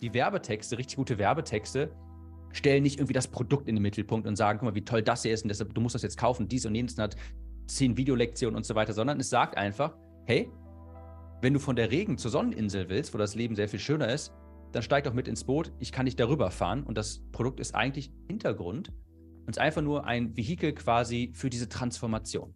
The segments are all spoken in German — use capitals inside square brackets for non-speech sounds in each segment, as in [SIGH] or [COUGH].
die Werbetexte, richtig gute Werbetexte, stellen nicht irgendwie das Produkt in den Mittelpunkt und sagen, guck mal, wie toll das hier ist und deshalb, du musst das jetzt kaufen, dies und jenes hat zehn Videolektionen und so weiter, sondern es sagt einfach, hey, wenn du von der Regen zur Sonneninsel willst, wo das Leben sehr viel schöner ist, dann steig doch mit ins Boot, ich kann dich darüber fahren und das Produkt ist eigentlich Hintergrund und ist einfach nur ein Vehikel quasi für diese Transformation.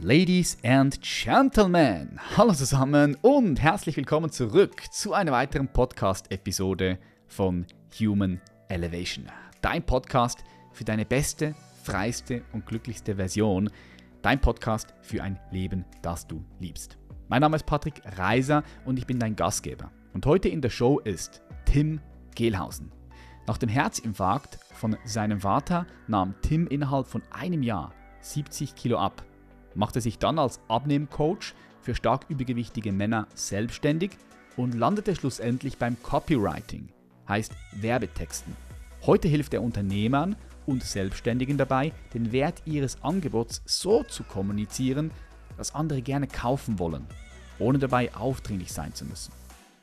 Ladies and Gentlemen, hallo zusammen und herzlich willkommen zurück zu einer weiteren Podcast-Episode von Human Elevation. Dein Podcast für deine beste, freiste und glücklichste Version. Dein Podcast für ein Leben, das du liebst. Mein Name ist Patrick Reiser und ich bin dein Gastgeber. Und heute in der Show ist Tim Gehlhausen. Nach dem Herzinfarkt von seinem Vater nahm Tim innerhalb von einem Jahr 70 Kilo ab machte sich dann als Abnehmcoach für stark übergewichtige Männer selbstständig und landete schlussendlich beim Copywriting, heißt Werbetexten. Heute hilft er Unternehmern und Selbstständigen dabei, den Wert ihres Angebots so zu kommunizieren, dass andere gerne kaufen wollen, ohne dabei aufdringlich sein zu müssen.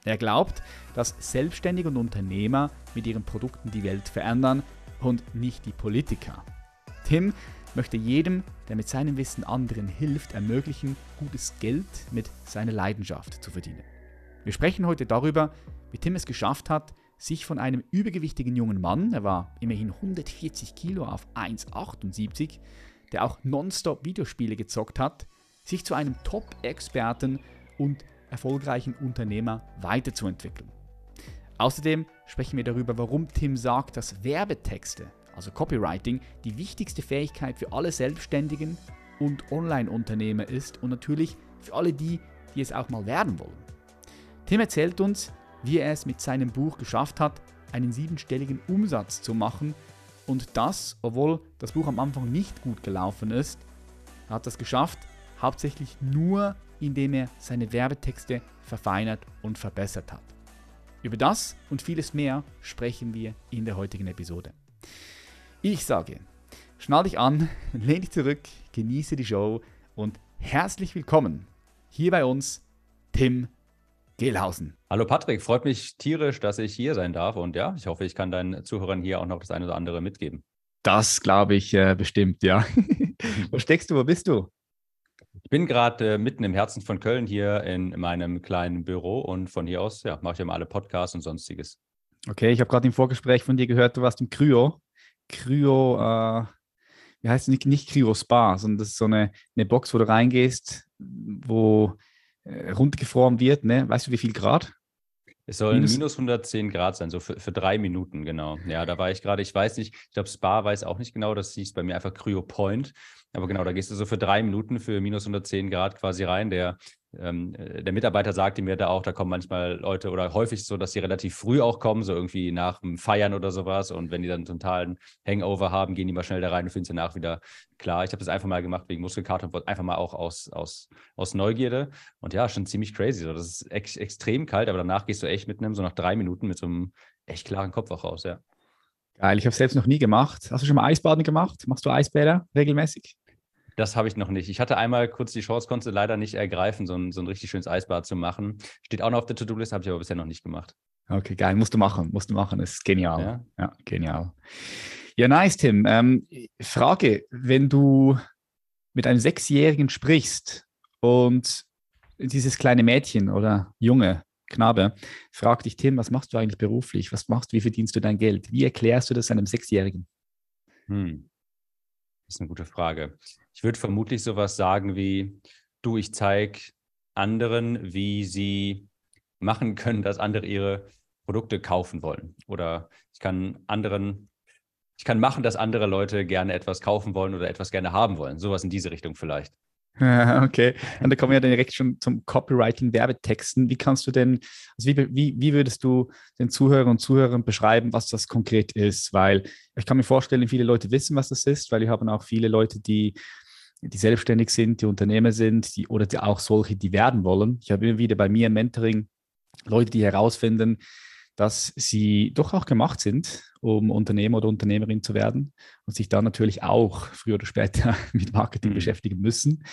Er glaubt, dass Selbstständige und Unternehmer mit ihren Produkten die Welt verändern und nicht die Politiker. Tim möchte jedem, der mit seinem Wissen anderen hilft, ermöglichen, gutes Geld mit seiner Leidenschaft zu verdienen. Wir sprechen heute darüber, wie Tim es geschafft hat, sich von einem übergewichtigen jungen Mann, er war immerhin 140 Kilo auf 1,78, der auch nonstop Videospiele gezockt hat, sich zu einem Top-Experten und erfolgreichen Unternehmer weiterzuentwickeln. Außerdem sprechen wir darüber, warum Tim sagt, dass Werbetexte also Copywriting, die wichtigste Fähigkeit für alle Selbstständigen und Online-Unternehmer ist und natürlich für alle die, die es auch mal werden wollen. Tim erzählt uns, wie er es mit seinem Buch geschafft hat, einen siebenstelligen Umsatz zu machen und das, obwohl das Buch am Anfang nicht gut gelaufen ist, er hat das geschafft, hauptsächlich nur, indem er seine Werbetexte verfeinert und verbessert hat. Über das und vieles mehr sprechen wir in der heutigen Episode. Ich sage, schnall dich an, [LAUGHS] lehn dich zurück, genieße die Show und herzlich willkommen hier bei uns, Tim Gehlhausen. Hallo Patrick, freut mich tierisch, dass ich hier sein darf und ja, ich hoffe, ich kann deinen Zuhörern hier auch noch das eine oder andere mitgeben. Das glaube ich äh, bestimmt, ja. [LAUGHS] wo steckst du, wo bist du? Ich bin gerade äh, mitten im Herzen von Köln hier in meinem kleinen Büro und von hier aus ja, mache ich immer alle Podcasts und sonstiges. Okay, ich habe gerade im Vorgespräch von dir gehört, du warst im Kryo. Kryo, äh, wie heißt es nicht, nicht Kryo Spa, sondern das ist so eine, eine Box, wo du reingehst, wo äh, runtergefroren wird. Ne? Weißt du, wie viel Grad? Es sollen minus, minus 110 Grad sein, so für, für drei Minuten, genau. Ja, da war ich gerade, ich weiß nicht, ich glaube, Spa weiß auch nicht genau, das hieß bei mir einfach Cryo Point. Aber genau, da gehst du so für drei Minuten für minus 110 Grad quasi rein. Der ähm, äh, der Mitarbeiter sagte mir da auch, da kommen manchmal Leute oder häufig so, dass sie relativ früh auch kommen, so irgendwie nach dem Feiern oder sowas. Und wenn die dann totalen Hangover haben, gehen die mal schnell da rein und finden es danach wieder klar. Ich habe das einfach mal gemacht wegen Muskelkater und einfach mal auch aus, aus, aus Neugierde. Und ja, schon ziemlich crazy. So, das ist ex extrem kalt, aber danach gehst du echt mit einem, so nach drei Minuten mit so einem echt klaren Kopf auch raus, ja. Geil, ich habe es selbst noch nie gemacht. Hast du schon mal Eisbaden gemacht? Machst du Eisbäder regelmäßig? Das habe ich noch nicht. Ich hatte einmal kurz die Chance, konnte leider nicht ergreifen, so ein, so ein richtig schönes Eisbad zu machen. Steht auch noch auf der To-Do-List, habe ich aber bisher noch nicht gemacht. Okay, geil. Musst du machen. Musst du machen. Das ist genial. Ja, ja genial. Ja, nice, Tim. Ähm, Frage: Wenn du mit einem Sechsjährigen sprichst und dieses kleine Mädchen oder Junge, Knabe, fragt dich, Tim, was machst du eigentlich beruflich? Was machst du? Wie verdienst du dein Geld? Wie erklärst du das einem Sechsjährigen? Hm. Das ist eine gute Frage. Ich würde vermutlich sowas sagen wie, du, ich zeige anderen, wie sie machen können, dass andere ihre Produkte kaufen wollen. Oder ich kann anderen, ich kann machen, dass andere Leute gerne etwas kaufen wollen oder etwas gerne haben wollen. Sowas in diese Richtung vielleicht. [LAUGHS] Okay, und da kommen wir direkt schon zum Copywriting, Werbetexten. Wie kannst du denn, also wie, wie, wie würdest du den Zuhörern und Zuhörern beschreiben, was das konkret ist? Weil ich kann mir vorstellen, viele Leute wissen, was das ist, weil wir haben auch viele Leute, die die selbstständig sind, die Unternehmer sind, die, oder die auch solche, die werden wollen. Ich habe immer wieder bei mir im Mentoring Leute, die herausfinden, dass sie doch auch gemacht sind, um Unternehmer oder Unternehmerin zu werden und sich dann natürlich auch früher oder später [LAUGHS] mit Marketing mhm. beschäftigen müssen.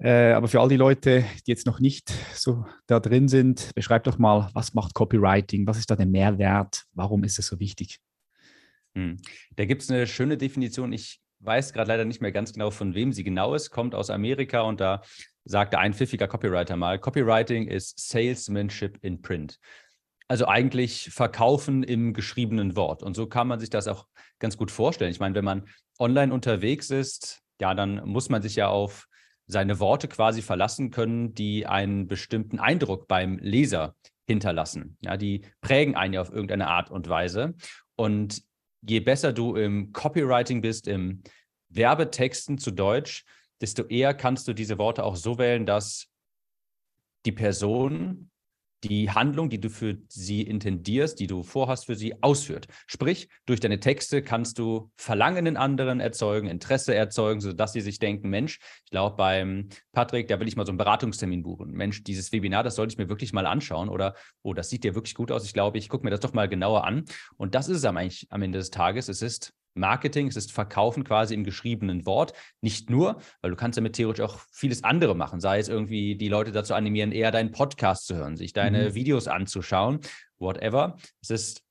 Äh, aber für all die Leute, die jetzt noch nicht so da drin sind, beschreib doch mal, was macht Copywriting? Was ist da der Mehrwert? Warum ist es so wichtig? Hm. Da gibt es eine schöne Definition. Ich weiß gerade leider nicht mehr ganz genau, von wem sie genau ist, kommt aus Amerika und da sagte ein pfiffiger Copywriter mal, Copywriting ist Salesmanship in Print. Also eigentlich Verkaufen im geschriebenen Wort. Und so kann man sich das auch ganz gut vorstellen. Ich meine, wenn man online unterwegs ist, ja, dann muss man sich ja auf seine Worte quasi verlassen können, die einen bestimmten Eindruck beim Leser hinterlassen. Ja, die prägen einen ja auf irgendeine Art und Weise. Und je besser du im Copywriting bist, im Werbetexten zu Deutsch, desto eher kannst du diese Worte auch so wählen, dass die Person die Handlung, die du für sie intendierst, die du vorhast für sie, ausführt. Sprich, durch deine Texte kannst du Verlangen in anderen erzeugen, Interesse erzeugen, sodass sie sich denken, Mensch, ich glaube beim Patrick, da will ich mal so einen Beratungstermin buchen. Mensch, dieses Webinar, das sollte ich mir wirklich mal anschauen oder, oh, das sieht dir wirklich gut aus. Ich glaube, ich gucke mir das doch mal genauer an. Und das ist es am, am Ende des Tages. Es ist Marketing, es ist Verkaufen quasi im geschriebenen Wort. Nicht nur, weil du kannst damit theoretisch auch vieles andere machen, sei es irgendwie die Leute dazu animieren, eher deinen Podcast zu hören, sich deine mhm. Videos anzuschauen, whatever. Es ist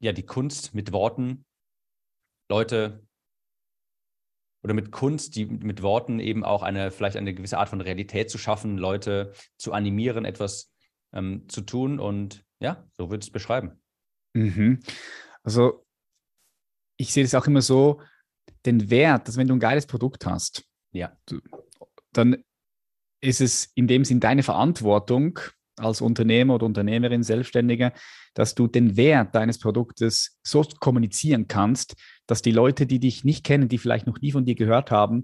ja die Kunst mit Worten, Leute oder mit Kunst, die mit Worten eben auch eine vielleicht eine gewisse Art von Realität zu schaffen, Leute zu animieren, etwas ähm, zu tun und ja, so würde ich es beschreiben. Mhm. Also ich sehe das auch immer so, den Wert, dass wenn du ein geiles Produkt hast, ja. Du, dann ist es in dem Sinn deine Verantwortung als Unternehmer oder Unternehmerin, Selbstständiger, dass du den Wert deines Produktes so kommunizieren kannst, dass die Leute, die dich nicht kennen, die vielleicht noch nie von dir gehört haben,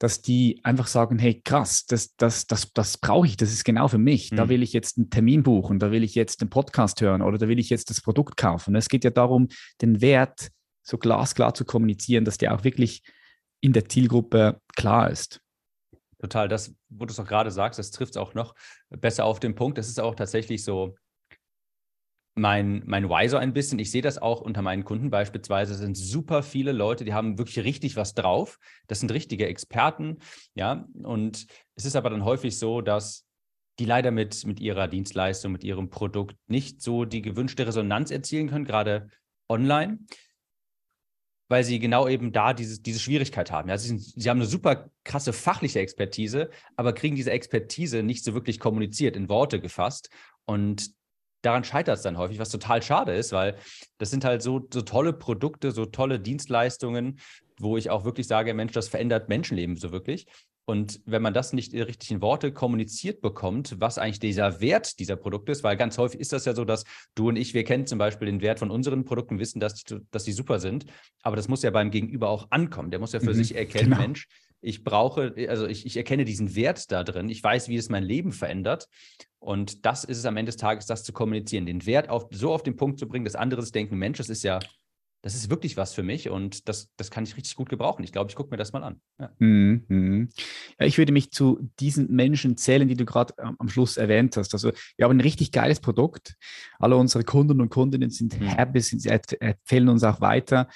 dass die einfach sagen, hey, krass, das, das, das, das brauche ich, das ist genau für mich. Mhm. Da will ich jetzt einen Termin buchen, da will ich jetzt einen Podcast hören oder da will ich jetzt das Produkt kaufen. Es geht ja darum, den Wert so glasklar zu kommunizieren, dass der auch wirklich in der Zielgruppe klar ist. Total, das, wo du es auch gerade sagst, das trifft es auch noch besser auf den Punkt. Das ist auch tatsächlich so mein, mein Why ein bisschen. Ich sehe das auch unter meinen Kunden beispielsweise. Es sind super viele Leute, die haben wirklich richtig was drauf. Das sind richtige Experten, ja. Und es ist aber dann häufig so, dass die leider mit, mit ihrer Dienstleistung, mit ihrem Produkt nicht so die gewünschte Resonanz erzielen können, gerade online weil sie genau eben da dieses, diese Schwierigkeit haben. Ja, sie, sind, sie haben eine super krasse fachliche Expertise, aber kriegen diese Expertise nicht so wirklich kommuniziert, in Worte gefasst. Und daran scheitert es dann häufig, was total schade ist, weil das sind halt so, so tolle Produkte, so tolle Dienstleistungen, wo ich auch wirklich sage, Mensch, das verändert Menschenleben so wirklich. Und wenn man das nicht richtig in Worte kommuniziert bekommt, was eigentlich dieser Wert dieser Produkte ist, weil ganz häufig ist das ja so, dass du und ich, wir kennen zum Beispiel den Wert von unseren Produkten, wissen, dass die, dass die super sind, aber das muss ja beim Gegenüber auch ankommen. Der muss ja für mhm, sich erkennen, genau. Mensch, ich brauche, also ich, ich erkenne diesen Wert da drin, ich weiß, wie es mein Leben verändert. Und das ist es am Ende des Tages, das zu kommunizieren, den Wert auf, so auf den Punkt zu bringen, dass andere denken, Mensch, das ist ja das ist wirklich was für mich und das, das kann ich richtig gut gebrauchen. Ich glaube, ich gucke mir das mal an. Ja. Mhm. ja. ich würde mich zu diesen Menschen zählen, die du gerade ähm, am Schluss erwähnt hast. Also wir haben ein richtig geiles Produkt. Alle unsere Kunden und Kundinnen sind mhm. happy, sind, empfehlen uns auch weiter,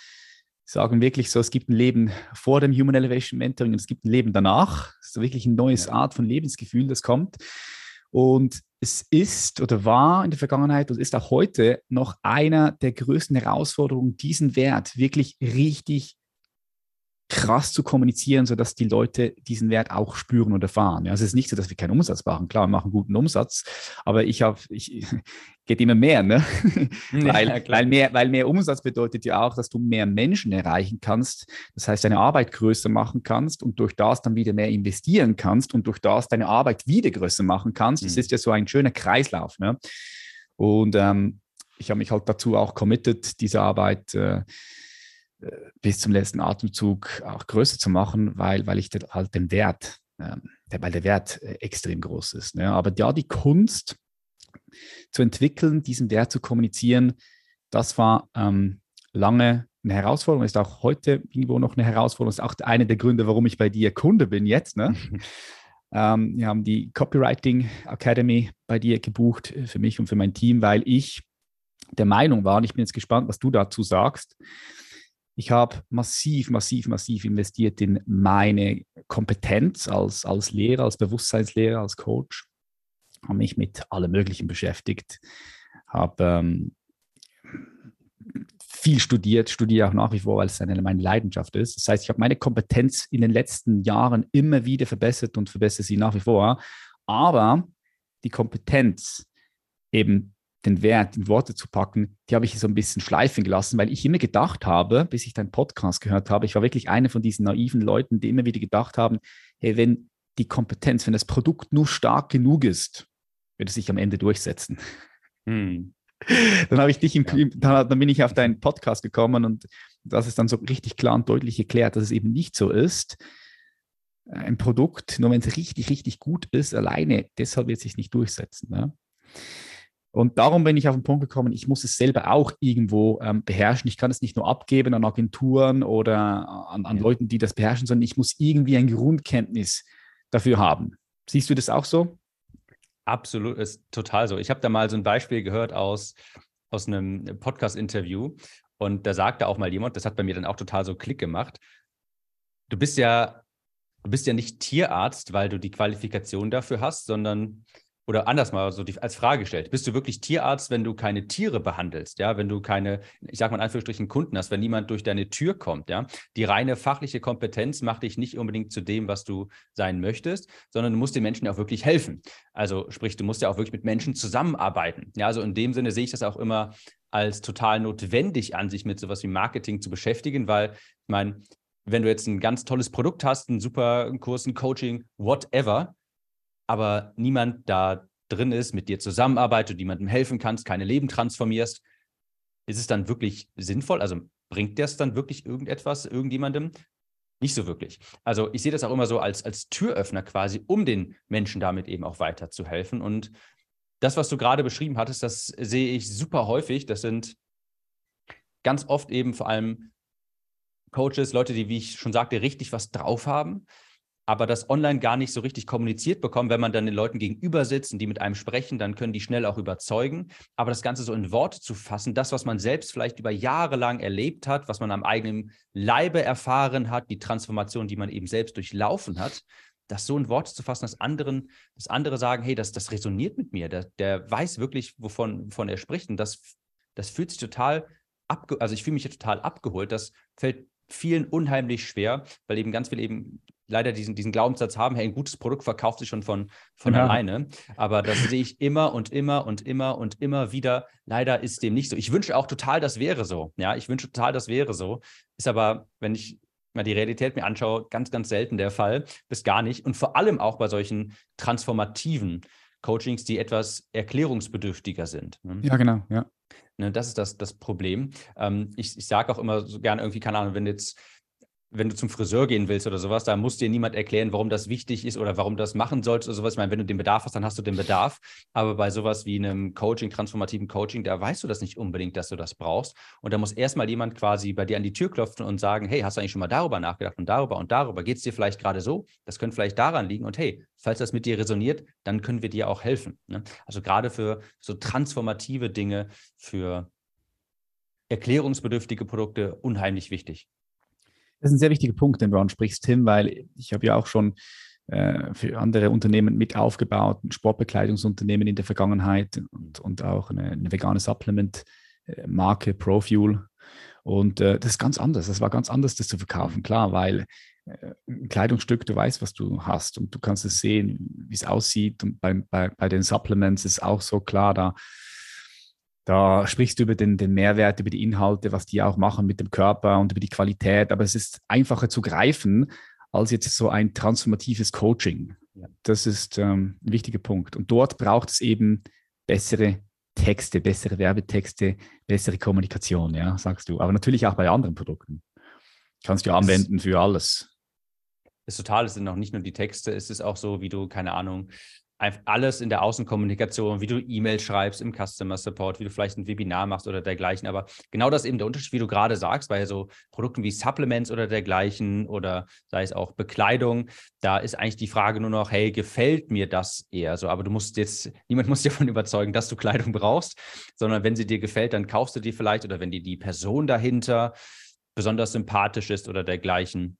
sagen wirklich so, es gibt ein Leben vor dem Human Elevation Mentoring und es gibt ein Leben danach. Ist wirklich ein neues ja. Art von Lebensgefühl, das kommt. Und es ist oder war in der Vergangenheit und ist auch heute noch einer der größten Herausforderungen, diesen Wert wirklich richtig krass zu kommunizieren, sodass die Leute diesen Wert auch spüren und erfahren. Ja, es ist nicht so, dass wir keinen Umsatz machen. Klar, wir machen guten Umsatz, aber ich habe, ich [LAUGHS] geht immer mehr, ne? [LAUGHS] Ja, weil, weil, mehr, weil mehr Umsatz bedeutet ja auch, dass du mehr Menschen erreichen kannst. Das heißt, deine Arbeit größer machen kannst und durch das dann wieder mehr investieren kannst und durch das deine Arbeit wieder größer machen kannst. Mhm. Das ist ja so ein schöner Kreislauf. Ne? Und ähm, ich habe mich halt dazu auch committed, diese Arbeit äh, bis zum letzten Atemzug auch größer zu machen, weil, weil ich halt den Wert, äh, weil der Wert äh, extrem groß ist. Ne? Aber ja, die Kunst zu entwickeln, diesen Wert zu kommunizieren, das war ähm, lange eine Herausforderung, ist auch heute irgendwo noch eine Herausforderung, ist auch einer der Gründe, warum ich bei dir Kunde bin jetzt. Ne? [LAUGHS] ähm, wir haben die Copywriting Academy bei dir gebucht äh, für mich und für mein Team, weil ich der Meinung war, und ich bin jetzt gespannt, was du dazu sagst, Ich habe massiv, massiv, massiv investiert in meine Kompetenz als, als Lehrer, als Bewusstseinslehrer, als Coach. Habe mich mit allem Möglichen beschäftigt. Habe ähm, viel studiert, studiere auch nach wie vor, weil es eine, meine Leidenschaft ist. Das heißt, ich habe meine Kompetenz in den letzten Jahren immer wieder verbessert und verbessere sie nach wie vor. Aber die Kompetenz, eben den Wert in Worte zu packen, die habe ich so ein bisschen schleifen gelassen, weil ich immer gedacht habe, bis ich deinen Podcast gehört habe, ich war wirklich einer von diesen naiven Leuten, die immer wieder gedacht haben, hey, wenn die Kompetenz, wenn das Produkt nur stark genug ist, wird es sich am Ende durchsetzen. Hm. Dann habe ich dich im, ja. dann, dann bin ich auf deinen Podcast gekommen und das ist dann so richtig klar und deutlich erklärt, dass es eben nicht so ist. Ein Produkt, nur wenn es richtig, richtig gut ist, alleine, deshalb wird es sich nicht durchsetzen. Ne? Und darum bin ich auf den Punkt gekommen, ich muss es selber auch irgendwo ähm, beherrschen. Ich kann es nicht nur abgeben an Agenturen oder an, an ja. Leuten, die das beherrschen, sondern ich muss irgendwie ein Grundkenntnis dafür haben. Siehst du das auch so? Absolut, ist total so. Ich habe da mal so ein Beispiel gehört aus, aus einem Podcast-Interview und da sagte auch mal jemand, das hat bei mir dann auch total so Klick gemacht. Du bist ja, du bist ja nicht Tierarzt, weil du die Qualifikation dafür hast, sondern oder anders mal so die, als Frage gestellt, bist du wirklich Tierarzt, wenn du keine Tiere behandelst, ja, wenn du keine, ich sage mal in Anführungsstrichen Kunden hast, wenn niemand durch deine Tür kommt, ja, die reine fachliche Kompetenz macht dich nicht unbedingt zu dem, was du sein möchtest, sondern du musst den Menschen auch wirklich helfen. Also sprich, du musst ja auch wirklich mit Menschen zusammenarbeiten. Ja, also in dem Sinne sehe ich das auch immer als total notwendig an, sich mit sowas wie Marketing zu beschäftigen, weil ich meine, wenn du jetzt ein ganz tolles Produkt hast, einen super Kurs, ein Coaching, whatever, aber niemand da drin ist, mit dir zusammenarbeitet, jemandem helfen kannst, keine Leben transformierst, ist es dann wirklich sinnvoll? Also bringt das dann wirklich irgendetwas irgendjemandem? Nicht so wirklich. Also ich sehe das auch immer so als, als Türöffner quasi, um den Menschen damit eben auch weiterzuhelfen. Und das, was du gerade beschrieben hattest, das sehe ich super häufig. Das sind ganz oft eben vor allem Coaches, Leute, die, wie ich schon sagte, richtig was drauf haben, aber das online gar nicht so richtig kommuniziert bekommen. Wenn man dann den Leuten gegenüber sitzt und die mit einem sprechen, dann können die schnell auch überzeugen. Aber das Ganze so in Worte zu fassen, das, was man selbst vielleicht über Jahre lang erlebt hat, was man am eigenen Leibe erfahren hat, die Transformation, die man eben selbst durchlaufen hat, das so in Worte zu fassen, dass anderen, dass andere sagen, hey, das, das resoniert mit mir, der, der weiß wirklich, wovon, wovon er spricht. Und das, das fühlt sich total abge also ich fühle mich total abgeholt. Das fällt vielen unheimlich schwer, weil eben ganz viel eben leider diesen, diesen Glaubenssatz haben, hey, ein gutes Produkt verkauft sich schon von, von ja. alleine. Aber das sehe ich immer und immer und immer und immer wieder. Leider ist dem nicht so. Ich wünsche auch total, das wäre so. Ja, ich wünsche total, das wäre so. Ist aber, wenn ich mal die Realität mir anschaue, ganz, ganz selten der Fall, bis gar nicht. Und vor allem auch bei solchen transformativen Coachings, die etwas erklärungsbedürftiger sind. Ne? Ja, genau, ja. Ne, das ist das, das Problem. Ähm, ich ich sage auch immer so gerne irgendwie, keine Ahnung, wenn jetzt wenn du zum Friseur gehen willst oder sowas, da muss dir niemand erklären, warum das wichtig ist oder warum du das machen sollst oder sowas. Ich meine, wenn du den Bedarf hast, dann hast du den Bedarf. Aber bei sowas wie einem Coaching, transformativen Coaching, da weißt du das nicht unbedingt, dass du das brauchst. Und da muss erstmal jemand quasi bei dir an die Tür klopfen und sagen, hey, hast du eigentlich schon mal darüber nachgedacht und darüber und darüber? Geht es dir vielleicht gerade so? Das könnte vielleicht daran liegen. Und hey, falls das mit dir resoniert, dann können wir dir auch helfen. Ne? Also gerade für so transformative Dinge, für erklärungsbedürftige Produkte unheimlich wichtig. Das ist ein sehr wichtiger Punkt, den du ansprichst, Tim, weil ich habe ja auch schon äh, für andere Unternehmen mit aufgebaut, ein Sportbekleidungsunternehmen in der Vergangenheit und, und auch eine, eine vegane Supplement-Marke Profuel. Und äh, das ist ganz anders. Das war ganz anders, das zu verkaufen, klar, weil äh, ein Kleidungsstück, du weißt, was du hast und du kannst es sehen, wie es aussieht. Und bei, bei, bei den Supplements ist auch so klar, da da sprichst du über den, den Mehrwert, über die Inhalte, was die auch machen mit dem Körper und über die Qualität. Aber es ist einfacher zu greifen als jetzt so ein transformatives Coaching. Ja. Das ist ähm, ein wichtiger Punkt. Und dort braucht es eben bessere Texte, bessere Werbetexte, bessere Kommunikation, ja, sagst du. Aber natürlich auch bei anderen Produkten. Kannst du anwenden für alles. Ist total, es sind noch nicht nur die Texte, es ist auch so, wie du, keine Ahnung, alles in der Außenkommunikation, wie du E-Mail schreibst im Customer Support, wie du vielleicht ein Webinar machst oder dergleichen. Aber genau das ist eben der Unterschied, wie du gerade sagst, bei so Produkten wie Supplements oder dergleichen oder sei es auch Bekleidung, da ist eigentlich die Frage nur noch, hey, gefällt mir das eher so? Aber du musst jetzt, niemand [LAUGHS] muss dir davon überzeugen, dass du Kleidung brauchst, sondern wenn sie dir gefällt, dann kaufst du die vielleicht oder wenn dir die Person dahinter besonders sympathisch ist oder dergleichen.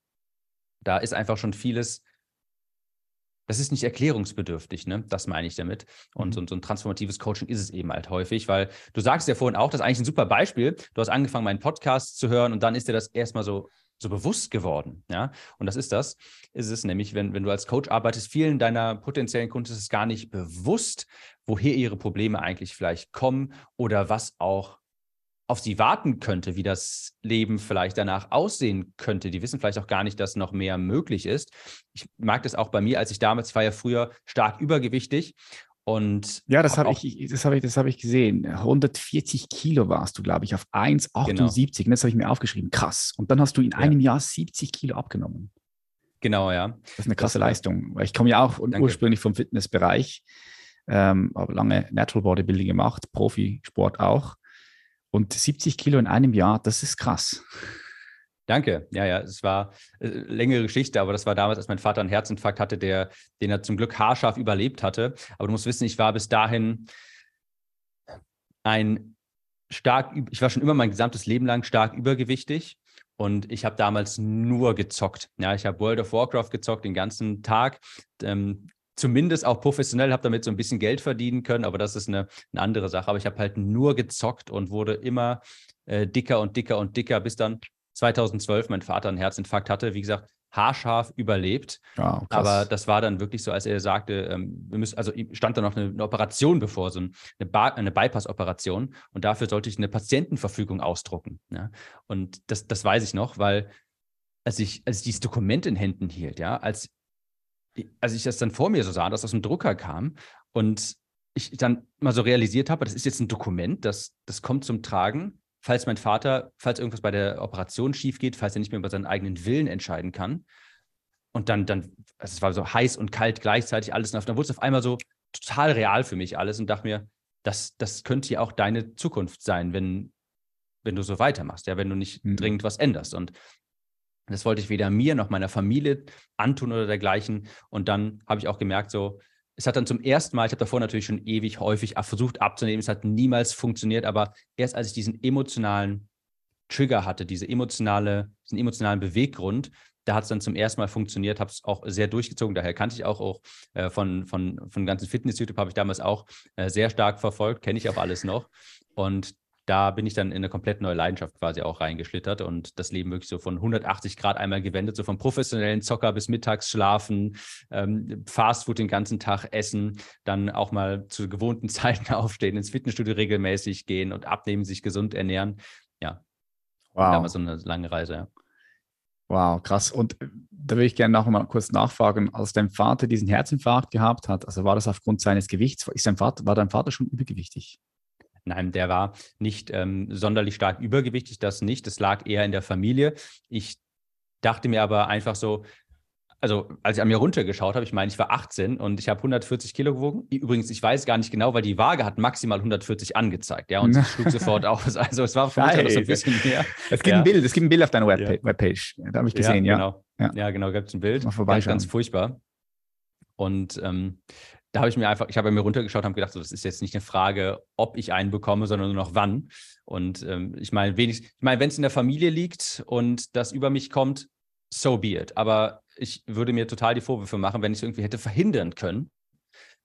Da ist einfach schon vieles, das ist nicht erklärungsbedürftig, ne? Das meine ich damit. Und mhm. so, so, ein transformatives Coaching ist es eben halt häufig, weil du sagst ja vorhin auch, das ist eigentlich ein super Beispiel. Du hast angefangen, meinen Podcast zu hören und dann ist dir das erstmal so, so bewusst geworden. Ja, und das ist das, ist es nämlich, wenn, wenn du als Coach arbeitest, vielen deiner potenziellen Kunden ist es gar nicht bewusst, woher ihre Probleme eigentlich vielleicht kommen oder was auch auf sie warten könnte, wie das Leben vielleicht danach aussehen könnte. Die wissen vielleicht auch gar nicht, dass noch mehr möglich ist. Ich mag das auch bei mir, als ich damals, war ja früher stark übergewichtig und ja, das habe ich, das habe ich, das habe ich gesehen. 140 Kilo warst du, glaube ich, auf 1,78. Genau. Das habe ich mir aufgeschrieben. Krass. Und dann hast du in ja. einem Jahr 70 Kilo abgenommen. Genau, ja. Das ist eine krasse das, Leistung. Ich komme ja auch danke. ursprünglich vom Fitnessbereich, ähm, habe lange Natural Bodybuilding gemacht, Profisport auch. Und 70 Kilo in einem Jahr, das ist krass. Danke. Ja, ja, es war äh, längere Geschichte, aber das war damals, als mein Vater einen Herzinfarkt hatte, der, den er zum Glück haarscharf überlebt hatte. Aber du musst wissen, ich war bis dahin ein stark, ich war schon immer mein gesamtes Leben lang stark übergewichtig und ich habe damals nur gezockt. Ja, ich habe World of Warcraft gezockt den ganzen Tag. Ähm, zumindest auch professionell, habe damit so ein bisschen Geld verdienen können, aber das ist eine, eine andere Sache. Aber ich habe halt nur gezockt und wurde immer äh, dicker und dicker und dicker, bis dann 2012 mein Vater einen Herzinfarkt hatte. Wie gesagt, haarscharf überlebt. Wow, aber das war dann wirklich so, als er sagte, ähm, wir müssen, also stand da noch eine, eine Operation bevor, so eine, ba eine Bypass-Operation. Und dafür sollte ich eine Patientenverfügung ausdrucken. Ja? Und das, das weiß ich noch, weil als ich, als ich dieses Dokument in Händen hielt, ja, als als ich das dann vor mir so sah, dass aus dem Drucker kam und ich dann mal so realisiert habe, das ist jetzt ein Dokument, das, das kommt zum Tragen, falls mein Vater, falls irgendwas bei der Operation schief geht, falls er nicht mehr über seinen eigenen Willen entscheiden kann. Und dann, dann, also es war so heiß und kalt gleichzeitig alles. Und dann wurde es auf einmal so total real für mich alles und dachte mir, das, das könnte ja auch deine Zukunft sein, wenn, wenn du so weitermachst, ja, wenn du nicht mhm. dringend was änderst. Und das wollte ich weder mir noch meiner Familie antun oder dergleichen. Und dann habe ich auch gemerkt, so, es hat dann zum ersten Mal, ich habe davor natürlich schon ewig häufig versucht abzunehmen, es hat niemals funktioniert, aber erst als ich diesen emotionalen Trigger hatte, diese emotionale, diesen emotionalen Beweggrund, da hat es dann zum ersten Mal funktioniert, habe es auch sehr durchgezogen. Daher kannte ich auch, auch äh, von, von, von ganzen Fitness-YouTube, habe ich damals auch äh, sehr stark verfolgt, kenne ich auch alles noch. Und da bin ich dann in eine komplett neue Leidenschaft quasi auch reingeschlittert und das Leben wirklich so von 180 Grad einmal gewendet, so vom professionellen Zocker bis mittags schlafen, ähm, Fastfood den ganzen Tag essen, dann auch mal zu gewohnten [LAUGHS] Zeiten aufstehen, ins Fitnessstudio regelmäßig gehen und abnehmen, sich gesund ernähren. Ja. Wow. Damals so eine lange Reise, ja. Wow, krass. Und äh, da würde ich gerne noch mal kurz nachfragen, als dein Vater diesen Herzinfarkt gehabt hat, also war das aufgrund seines Gewichts, ist dein Vater, war dein Vater schon übergewichtig? Nein, der war nicht ähm, sonderlich stark übergewichtig, das nicht. Das lag eher in der Familie. Ich dachte mir aber einfach so, also als ich an mir runtergeschaut habe, ich meine, ich war 18 und ich habe 140 Kilo gewogen. Übrigens, ich weiß gar nicht genau, weil die Waage hat maximal 140 angezeigt, ja, und [LAUGHS] es schlug sofort aus. Also es war für mich noch so ein bisschen mehr. Es gibt ja. ein Bild, es gibt ein Bild auf deiner Webpage, ja. Webpage. da habe ich gesehen, ja. Genau. Ja, ja genau, gibt es ein Bild. Mal ganz, ganz furchtbar. Und ähm, da habe ich mir einfach, ich habe mir runtergeschaut und habe gedacht, so, das ist jetzt nicht eine Frage, ob ich einen bekomme, sondern nur noch wann. Und ähm, ich meine, wenig, ich meine, wenn es in der Familie liegt und das über mich kommt, so be it. Aber ich würde mir total die Vorwürfe machen, wenn ich es irgendwie hätte verhindern können,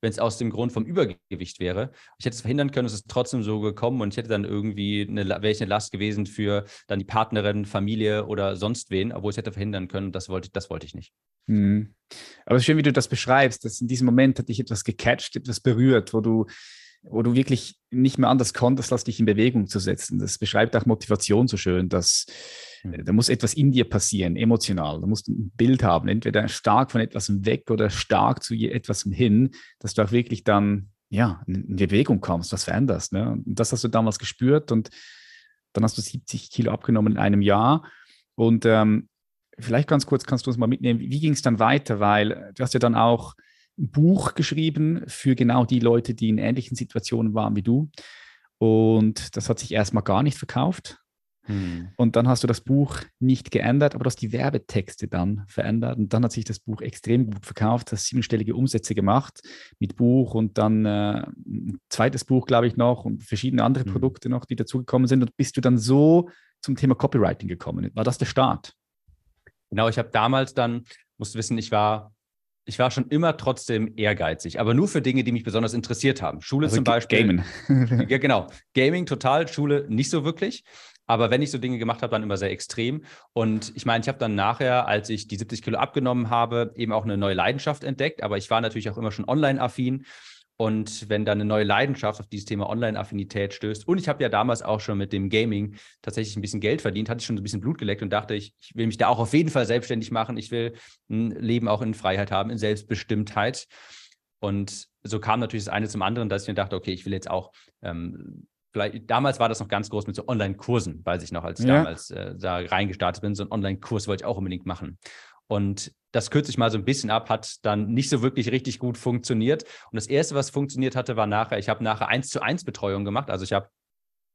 wenn es aus dem Grund vom Übergewicht wäre. Ich hätte es verhindern können, es ist trotzdem so gekommen und ich hätte dann irgendwie eine, wäre ich eine Last gewesen für dann die Partnerin, Familie oder sonst wen, obwohl ich es hätte verhindern können. Das wollte, das wollte ich nicht. Mhm. Aber schön, wie du das beschreibst, dass in diesem Moment hat dich etwas gecatcht, etwas berührt, wo du, wo du wirklich nicht mehr anders konntest, als dich in Bewegung zu setzen. Das beschreibt auch Motivation so schön, dass mhm. da muss etwas in dir passieren, emotional. Du musst ein Bild haben, entweder stark von etwas weg oder stark zu etwas hin, dass du auch wirklich dann ja, in Bewegung kommst, was veränderst. Ne? Und das hast du damals gespürt und dann hast du 70 Kilo abgenommen in einem Jahr. Und ähm, vielleicht ganz kurz kannst du uns mal mitnehmen, wie ging es dann weiter? Weil äh, du hast ja dann auch Buch geschrieben für genau die Leute, die in ähnlichen Situationen waren wie du. Und das hat sich erstmal gar nicht verkauft. Hm. Und dann hast du das Buch nicht geändert, aber du hast die Werbetexte dann verändert. Und dann hat sich das Buch extrem gut verkauft, hast siebenstellige Umsätze gemacht mit Buch und dann äh, ein zweites Buch, glaube ich, noch und verschiedene andere hm. Produkte noch, die dazugekommen sind. Und bist du dann so zum Thema Copywriting gekommen? War das der Start? Genau, ich habe damals dann, musst du wissen, ich war, ich war schon immer trotzdem ehrgeizig, aber nur für Dinge, die mich besonders interessiert haben. Schule also zum Beispiel. Gamen. [LAUGHS] ja, genau. Gaming total, Schule nicht so wirklich. Aber wenn ich so Dinge gemacht habe, dann immer sehr extrem. Und ich meine, ich habe dann nachher, als ich die 70 Kilo abgenommen habe, eben auch eine neue Leidenschaft entdeckt. Aber ich war natürlich auch immer schon online-affin. Und wenn dann eine neue Leidenschaft auf dieses Thema Online-Affinität stößt, und ich habe ja damals auch schon mit dem Gaming tatsächlich ein bisschen Geld verdient, hatte ich schon ein bisschen Blut geleckt und dachte, ich, ich will mich da auch auf jeden Fall selbstständig machen. Ich will ein Leben auch in Freiheit haben, in Selbstbestimmtheit. Und so kam natürlich das eine zum anderen, dass ich mir dachte, okay, ich will jetzt auch ähm, vielleicht, damals war das noch ganz groß mit so Online-Kursen, weiß ich noch, als ich ja. damals äh, da reingestartet bin. So einen Online-Kurs wollte ich auch unbedingt machen. Und das kürze ich mal so ein bisschen ab, hat dann nicht so wirklich richtig gut funktioniert. Und das erste, was funktioniert hatte, war nachher, ich habe nachher eins zu eins Betreuung gemacht. Also ich habe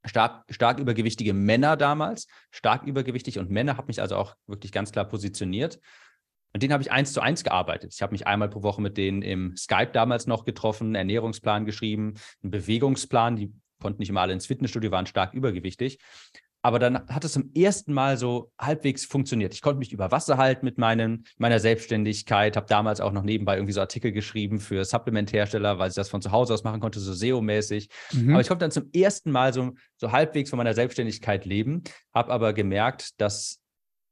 stark, stark übergewichtige Männer damals, stark übergewichtig und Männer, habe mich also auch wirklich ganz klar positioniert. Und denen habe ich eins zu eins gearbeitet. Ich habe mich einmal pro Woche mit denen im Skype damals noch getroffen, einen Ernährungsplan geschrieben, einen Bewegungsplan. Die konnten nicht immer alle ins Fitnessstudio, waren stark übergewichtig. Aber dann hat es zum ersten Mal so halbwegs funktioniert. Ich konnte mich über Wasser halten mit meinen, meiner Selbstständigkeit, habe damals auch noch nebenbei irgendwie so Artikel geschrieben für Supplementhersteller, weil ich das von zu Hause aus machen konnte, so SEO-mäßig. Mhm. Aber ich konnte dann zum ersten Mal so, so halbwegs von meiner Selbstständigkeit leben, habe aber gemerkt, dass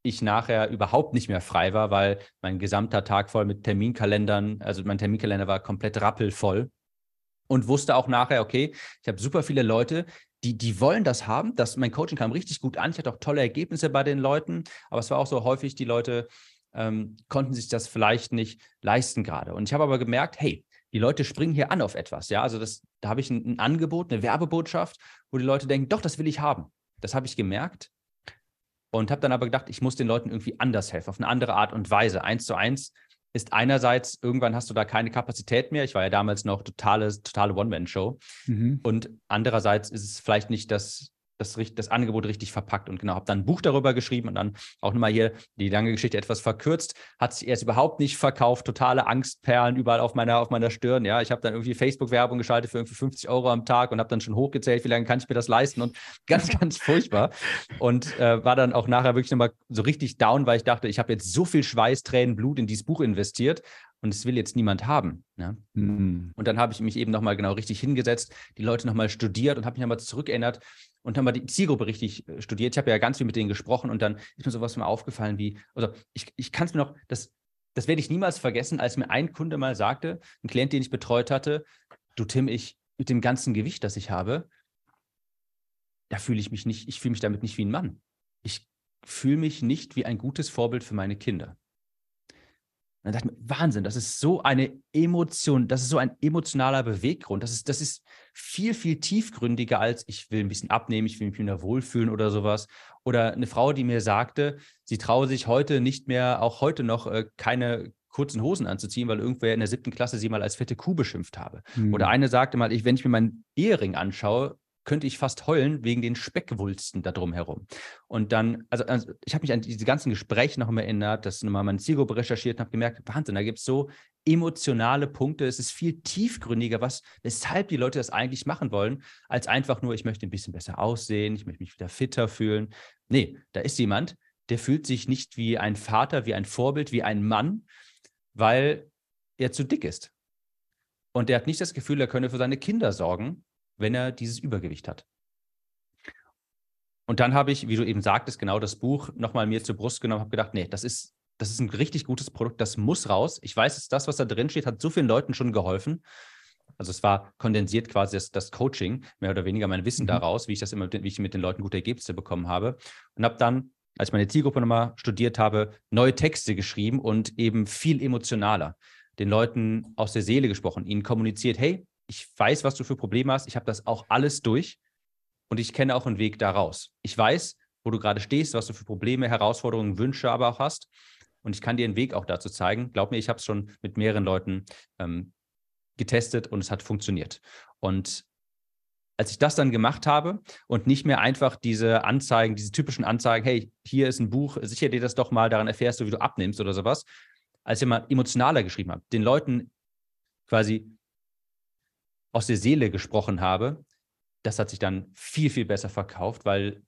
ich nachher überhaupt nicht mehr frei war, weil mein gesamter Tag voll mit Terminkalendern, also mein Terminkalender war komplett rappelvoll und wusste auch nachher, okay, ich habe super viele Leute, die, die wollen das haben. Das, mein Coaching kam richtig gut an. Ich hatte auch tolle Ergebnisse bei den Leuten, aber es war auch so häufig, die Leute ähm, konnten sich das vielleicht nicht leisten gerade. Und ich habe aber gemerkt, hey, die Leute springen hier an auf etwas. Ja, also das, da habe ich ein, ein Angebot, eine Werbebotschaft, wo die Leute denken, doch, das will ich haben. Das habe ich gemerkt und habe dann aber gedacht, ich muss den Leuten irgendwie anders helfen, auf eine andere Art und Weise. Eins zu eins ist einerseits, irgendwann hast du da keine Kapazität mehr. Ich war ja damals noch totale, totale One-Man-Show. Mhm. Und andererseits ist es vielleicht nicht das, das, das Angebot richtig verpackt. Und genau, habe dann ein Buch darüber geschrieben und dann auch nochmal hier die lange Geschichte etwas verkürzt, hat sich erst überhaupt nicht verkauft, totale Angstperlen überall auf meiner, auf meiner Stirn, ja, ich habe dann irgendwie Facebook-Werbung geschaltet für irgendwie 50 Euro am Tag und habe dann schon hochgezählt, wie lange kann ich mir das leisten und [LAUGHS] ganz, ganz furchtbar. Und äh, war dann auch nachher wirklich nochmal so richtig down, weil ich dachte, ich habe jetzt so viel Schweiß, Tränen, Blut in dieses Buch investiert und es will jetzt niemand haben. Ja? Mhm. Und dann habe ich mich eben nochmal genau richtig hingesetzt, die Leute nochmal studiert und habe mich nochmal zurückerinnert, und wir die Zielgruppe richtig äh, studiert. Ich habe ja ganz viel mit denen gesprochen und dann ist mir sowas mal aufgefallen wie, also ich, ich kann es mir noch, das, das werde ich niemals vergessen, als mir ein Kunde mal sagte, ein Klient, den ich betreut hatte, du Tim, ich mit dem ganzen Gewicht, das ich habe, da fühle ich mich nicht, ich fühle mich damit nicht wie ein Mann. Ich fühle mich nicht wie ein gutes Vorbild für meine Kinder dann dachte ich mir, Wahnsinn, das ist so eine Emotion, das ist so ein emotionaler Beweggrund. Das ist, das ist viel, viel tiefgründiger als ich will ein bisschen abnehmen, ich will mich wieder wohlfühlen oder sowas. Oder eine Frau, die mir sagte, sie traue sich heute nicht mehr, auch heute noch äh, keine kurzen Hosen anzuziehen, weil irgendwer in der siebten Klasse sie mal als fette Kuh beschimpft habe. Mhm. Oder eine sagte mal, ich, wenn ich mir meinen Ehering anschaue, könnte ich fast heulen wegen den Speckwulsten da drumherum. Und dann, also, also ich habe mich an diese ganzen Gespräche noch mal erinnert, das nochmal meine Zielgruppe recherchiert und habe gemerkt, Wahnsinn, da gibt es so emotionale Punkte, es ist viel tiefgründiger, was, weshalb die Leute das eigentlich machen wollen, als einfach nur, ich möchte ein bisschen besser aussehen, ich möchte mich wieder fitter fühlen. Nee, da ist jemand, der fühlt sich nicht wie ein Vater, wie ein Vorbild, wie ein Mann, weil er zu dick ist. Und der hat nicht das Gefühl, er könne für seine Kinder sorgen, wenn er dieses Übergewicht hat. Und dann habe ich, wie du eben sagtest, genau das Buch nochmal mir zur Brust genommen, habe gedacht, nee, das ist, das ist ein richtig gutes Produkt, das muss raus. Ich weiß, dass das, was da drin steht, hat so vielen Leuten schon geholfen. Also es war kondensiert quasi das, das Coaching, mehr oder weniger mein Wissen mhm. daraus, wie ich das immer, wie ich mit den Leuten gute Ergebnisse bekommen habe. Und habe dann, als ich meine Zielgruppe nochmal studiert habe, neue Texte geschrieben und eben viel emotionaler. Den Leuten aus der Seele gesprochen, ihnen kommuniziert, hey, ich weiß, was du für Probleme hast, ich habe das auch alles durch und ich kenne auch einen Weg daraus. Ich weiß, wo du gerade stehst, was du für Probleme, Herausforderungen, Wünsche aber auch hast. Und ich kann dir einen Weg auch dazu zeigen. Glaub mir, ich habe es schon mit mehreren Leuten ähm, getestet und es hat funktioniert. Und als ich das dann gemacht habe und nicht mehr einfach diese Anzeigen, diese typischen Anzeigen, hey, hier ist ein Buch, sicher dir das doch mal, daran erfährst du, wie du abnimmst oder sowas, als ich mal emotionaler geschrieben habe, den Leuten quasi aus der Seele gesprochen habe, das hat sich dann viel, viel besser verkauft, weil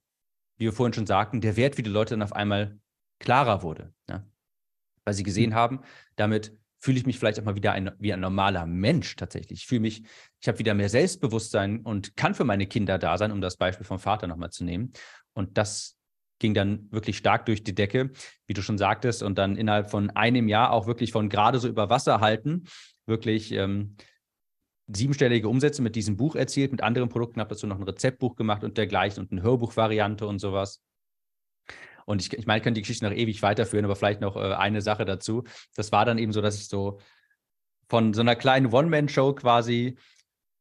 wie wir vorhin schon sagten, der Wert für die Leute dann auf einmal klarer wurde. Ja? Weil sie gesehen mhm. haben, damit fühle ich mich vielleicht auch mal wieder ein, wie ein normaler Mensch tatsächlich. Ich fühle mich, ich habe wieder mehr Selbstbewusstsein und kann für meine Kinder da sein, um das Beispiel vom Vater nochmal zu nehmen. Und das ging dann wirklich stark durch die Decke, wie du schon sagtest, und dann innerhalb von einem Jahr auch wirklich von gerade so über Wasser halten, wirklich ähm, siebenstellige Umsätze mit diesem Buch erzielt, mit anderen Produkten, habe dazu noch ein Rezeptbuch gemacht und dergleichen und eine Hörbuchvariante und sowas. Und ich, ich meine, ich kann die Geschichte noch ewig weiterführen, aber vielleicht noch äh, eine Sache dazu. Das war dann eben so, dass ich so von so einer kleinen One-Man-Show quasi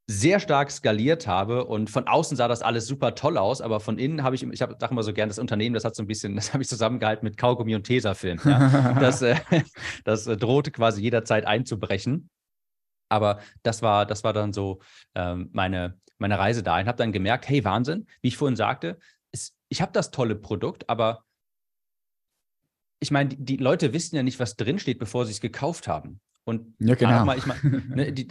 sehr stark skaliert habe und von außen sah das alles super toll aus, aber von innen habe ich, ich habe sag immer so gern, das Unternehmen, das hat so ein bisschen, [LAUGHS] das habe ich zusammengehalten mit Kaugummi und Tesafilm. Ja? [LAUGHS] das, äh, [LAUGHS] das äh, drohte quasi jederzeit einzubrechen. Aber das war, das war dann so ähm, meine, meine Reise dahin. Habe dann gemerkt, hey, Wahnsinn, wie ich vorhin sagte, ist, ich habe das tolle Produkt, aber ich meine, die, die, Leute wissen ja nicht, was drinsteht, bevor sie es gekauft haben. Und ja, genau. mal, ich mein, ne, [LAUGHS] die,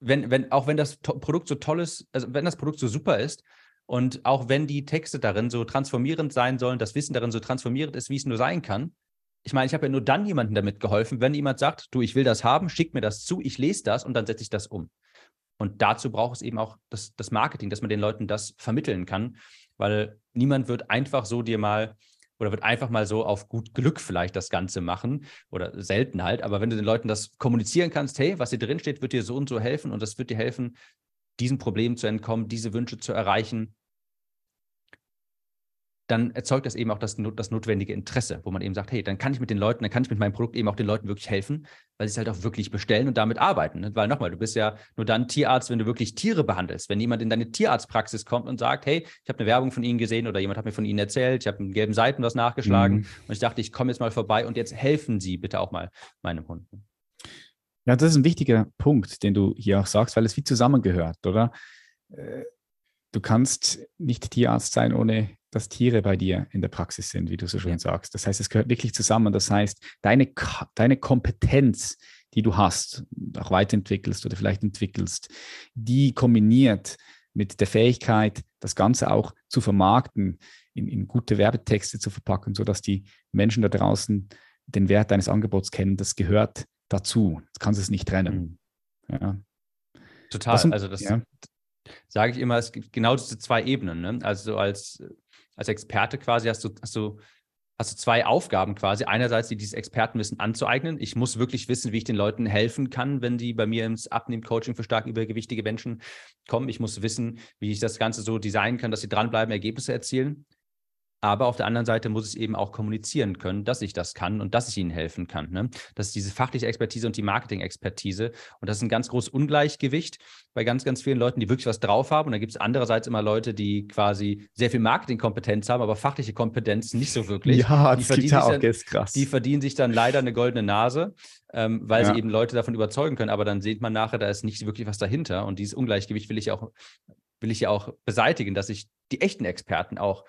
wenn, wenn, auch wenn das Produkt so toll ist, also wenn das Produkt so super ist und auch wenn die Texte darin so transformierend sein sollen, das Wissen darin so transformierend ist, wie es nur sein kann. Ich meine, ich habe ja nur dann jemandem damit geholfen, wenn jemand sagt, du, ich will das haben, schick mir das zu, ich lese das und dann setze ich das um. Und dazu braucht es eben auch das, das Marketing, dass man den Leuten das vermitteln kann, weil niemand wird einfach so dir mal oder wird einfach mal so auf gut Glück vielleicht das Ganze machen oder selten halt. Aber wenn du den Leuten das kommunizieren kannst, hey, was hier drin steht, wird dir so und so helfen und das wird dir helfen, diesen Problemen zu entkommen, diese Wünsche zu erreichen, dann erzeugt das eben auch das, das notwendige Interesse, wo man eben sagt, hey, dann kann ich mit den Leuten, dann kann ich mit meinem Produkt eben auch den Leuten wirklich helfen, weil sie es halt auch wirklich bestellen und damit arbeiten. Ne? Weil nochmal, du bist ja nur dann Tierarzt, wenn du wirklich Tiere behandelst. Wenn jemand in deine Tierarztpraxis kommt und sagt, hey, ich habe eine Werbung von Ihnen gesehen oder jemand hat mir von Ihnen erzählt, ich habe in gelben Seiten was nachgeschlagen mhm. und ich dachte, ich komme jetzt mal vorbei und jetzt helfen Sie bitte auch mal meinem Hund. Ja, das ist ein wichtiger Punkt, den du hier auch sagst, weil es wie zusammengehört, oder? Du kannst nicht Tierarzt sein, ohne dass Tiere bei dir in der Praxis sind, wie du so schön ja. sagst. Das heißt, es gehört wirklich zusammen. Das heißt, deine, deine Kompetenz, die du hast, auch weiterentwickelst oder vielleicht entwickelst, die kombiniert mit der Fähigkeit, das Ganze auch zu vermarkten, in, in gute Werbetexte zu verpacken, sodass die Menschen da draußen den Wert deines Angebots kennen, das gehört dazu. Das kannst du es nicht trennen. Mhm. Ja. Total. Das, also das ja. Sage ich immer, es gibt genau diese zwei Ebenen. Ne? Also als als Experte quasi hast du, hast du, hast du zwei Aufgaben quasi. Einerseits, die dieses Expertenwissen anzueignen. Ich muss wirklich wissen, wie ich den Leuten helfen kann, wenn die bei mir ins Abnehmen-Coaching für stark übergewichtige Menschen kommen. Ich muss wissen, wie ich das Ganze so designen kann, dass sie dranbleiben, Ergebnisse erzielen. Aber auf der anderen Seite muss ich eben auch kommunizieren können, dass ich das kann und dass ich ihnen helfen kann. Ne? Das ist diese fachliche Expertise und die Marketing-Expertise. Und das ist ein ganz großes Ungleichgewicht bei ganz, ganz vielen Leuten, die wirklich was drauf haben. Und da gibt es andererseits immer Leute, die quasi sehr viel Marketingkompetenz haben, aber fachliche Kompetenz nicht so wirklich. Ja, die das verdienen ja auch, dann, ist krass. Die verdienen sich dann leider eine goldene Nase, ähm, weil ja. sie eben Leute davon überzeugen können. Aber dann sieht man nachher, da ist nicht wirklich was dahinter. Und dieses Ungleichgewicht will ich auch, will ich ja auch beseitigen, dass ich die echten Experten auch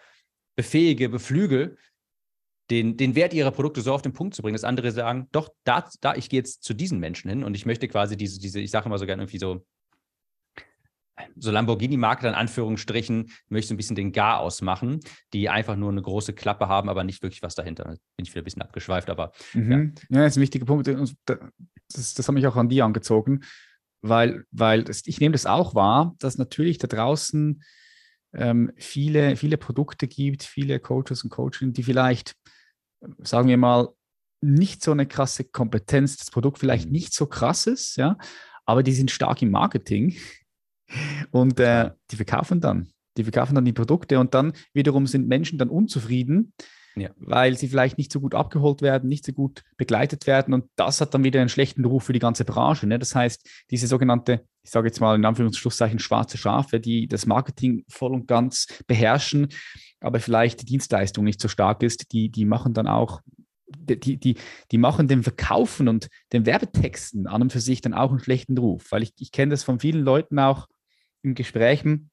befähige, beflügel, den, den Wert ihrer Produkte so auf den Punkt zu bringen, dass andere sagen, doch, da, da ich gehe jetzt zu diesen Menschen hin und ich möchte quasi diese, diese ich sage immer so gerne irgendwie so, so Lamborghini-Marke in Anführungsstrichen, möchte so ein bisschen den Gar ausmachen, die einfach nur eine große Klappe haben, aber nicht wirklich was dahinter. Bin ich wieder ein bisschen abgeschweift, aber. Mhm. Ja. ja, das ist ein wichtiger Punkt. Das, das hat mich auch an die angezogen, weil, weil das, ich nehme das auch wahr, dass natürlich da draußen ähm, viele, viele Produkte gibt, viele Coaches und Coachinnen, die vielleicht, sagen wir mal, nicht so eine krasse Kompetenz, das Produkt vielleicht mhm. nicht so krass ist, ja, aber die sind stark im Marketing [LAUGHS] und äh, die verkaufen dann. Die verkaufen dann die Produkte und dann wiederum sind Menschen dann unzufrieden, ja. weil sie vielleicht nicht so gut abgeholt werden, nicht so gut begleitet werden. Und das hat dann wieder einen schlechten Ruf für die ganze Branche. Ne? Das heißt, diese sogenannte, ich sage jetzt mal in Anführungszeichen schwarze Schafe, die das Marketing voll und ganz beherrschen, aber vielleicht die Dienstleistung nicht so stark ist, die, die machen dann auch die, die, die machen dem Verkaufen und den Werbetexten an und für sich dann auch einen schlechten Ruf, weil ich, ich kenne das von vielen Leuten auch in Gesprächen,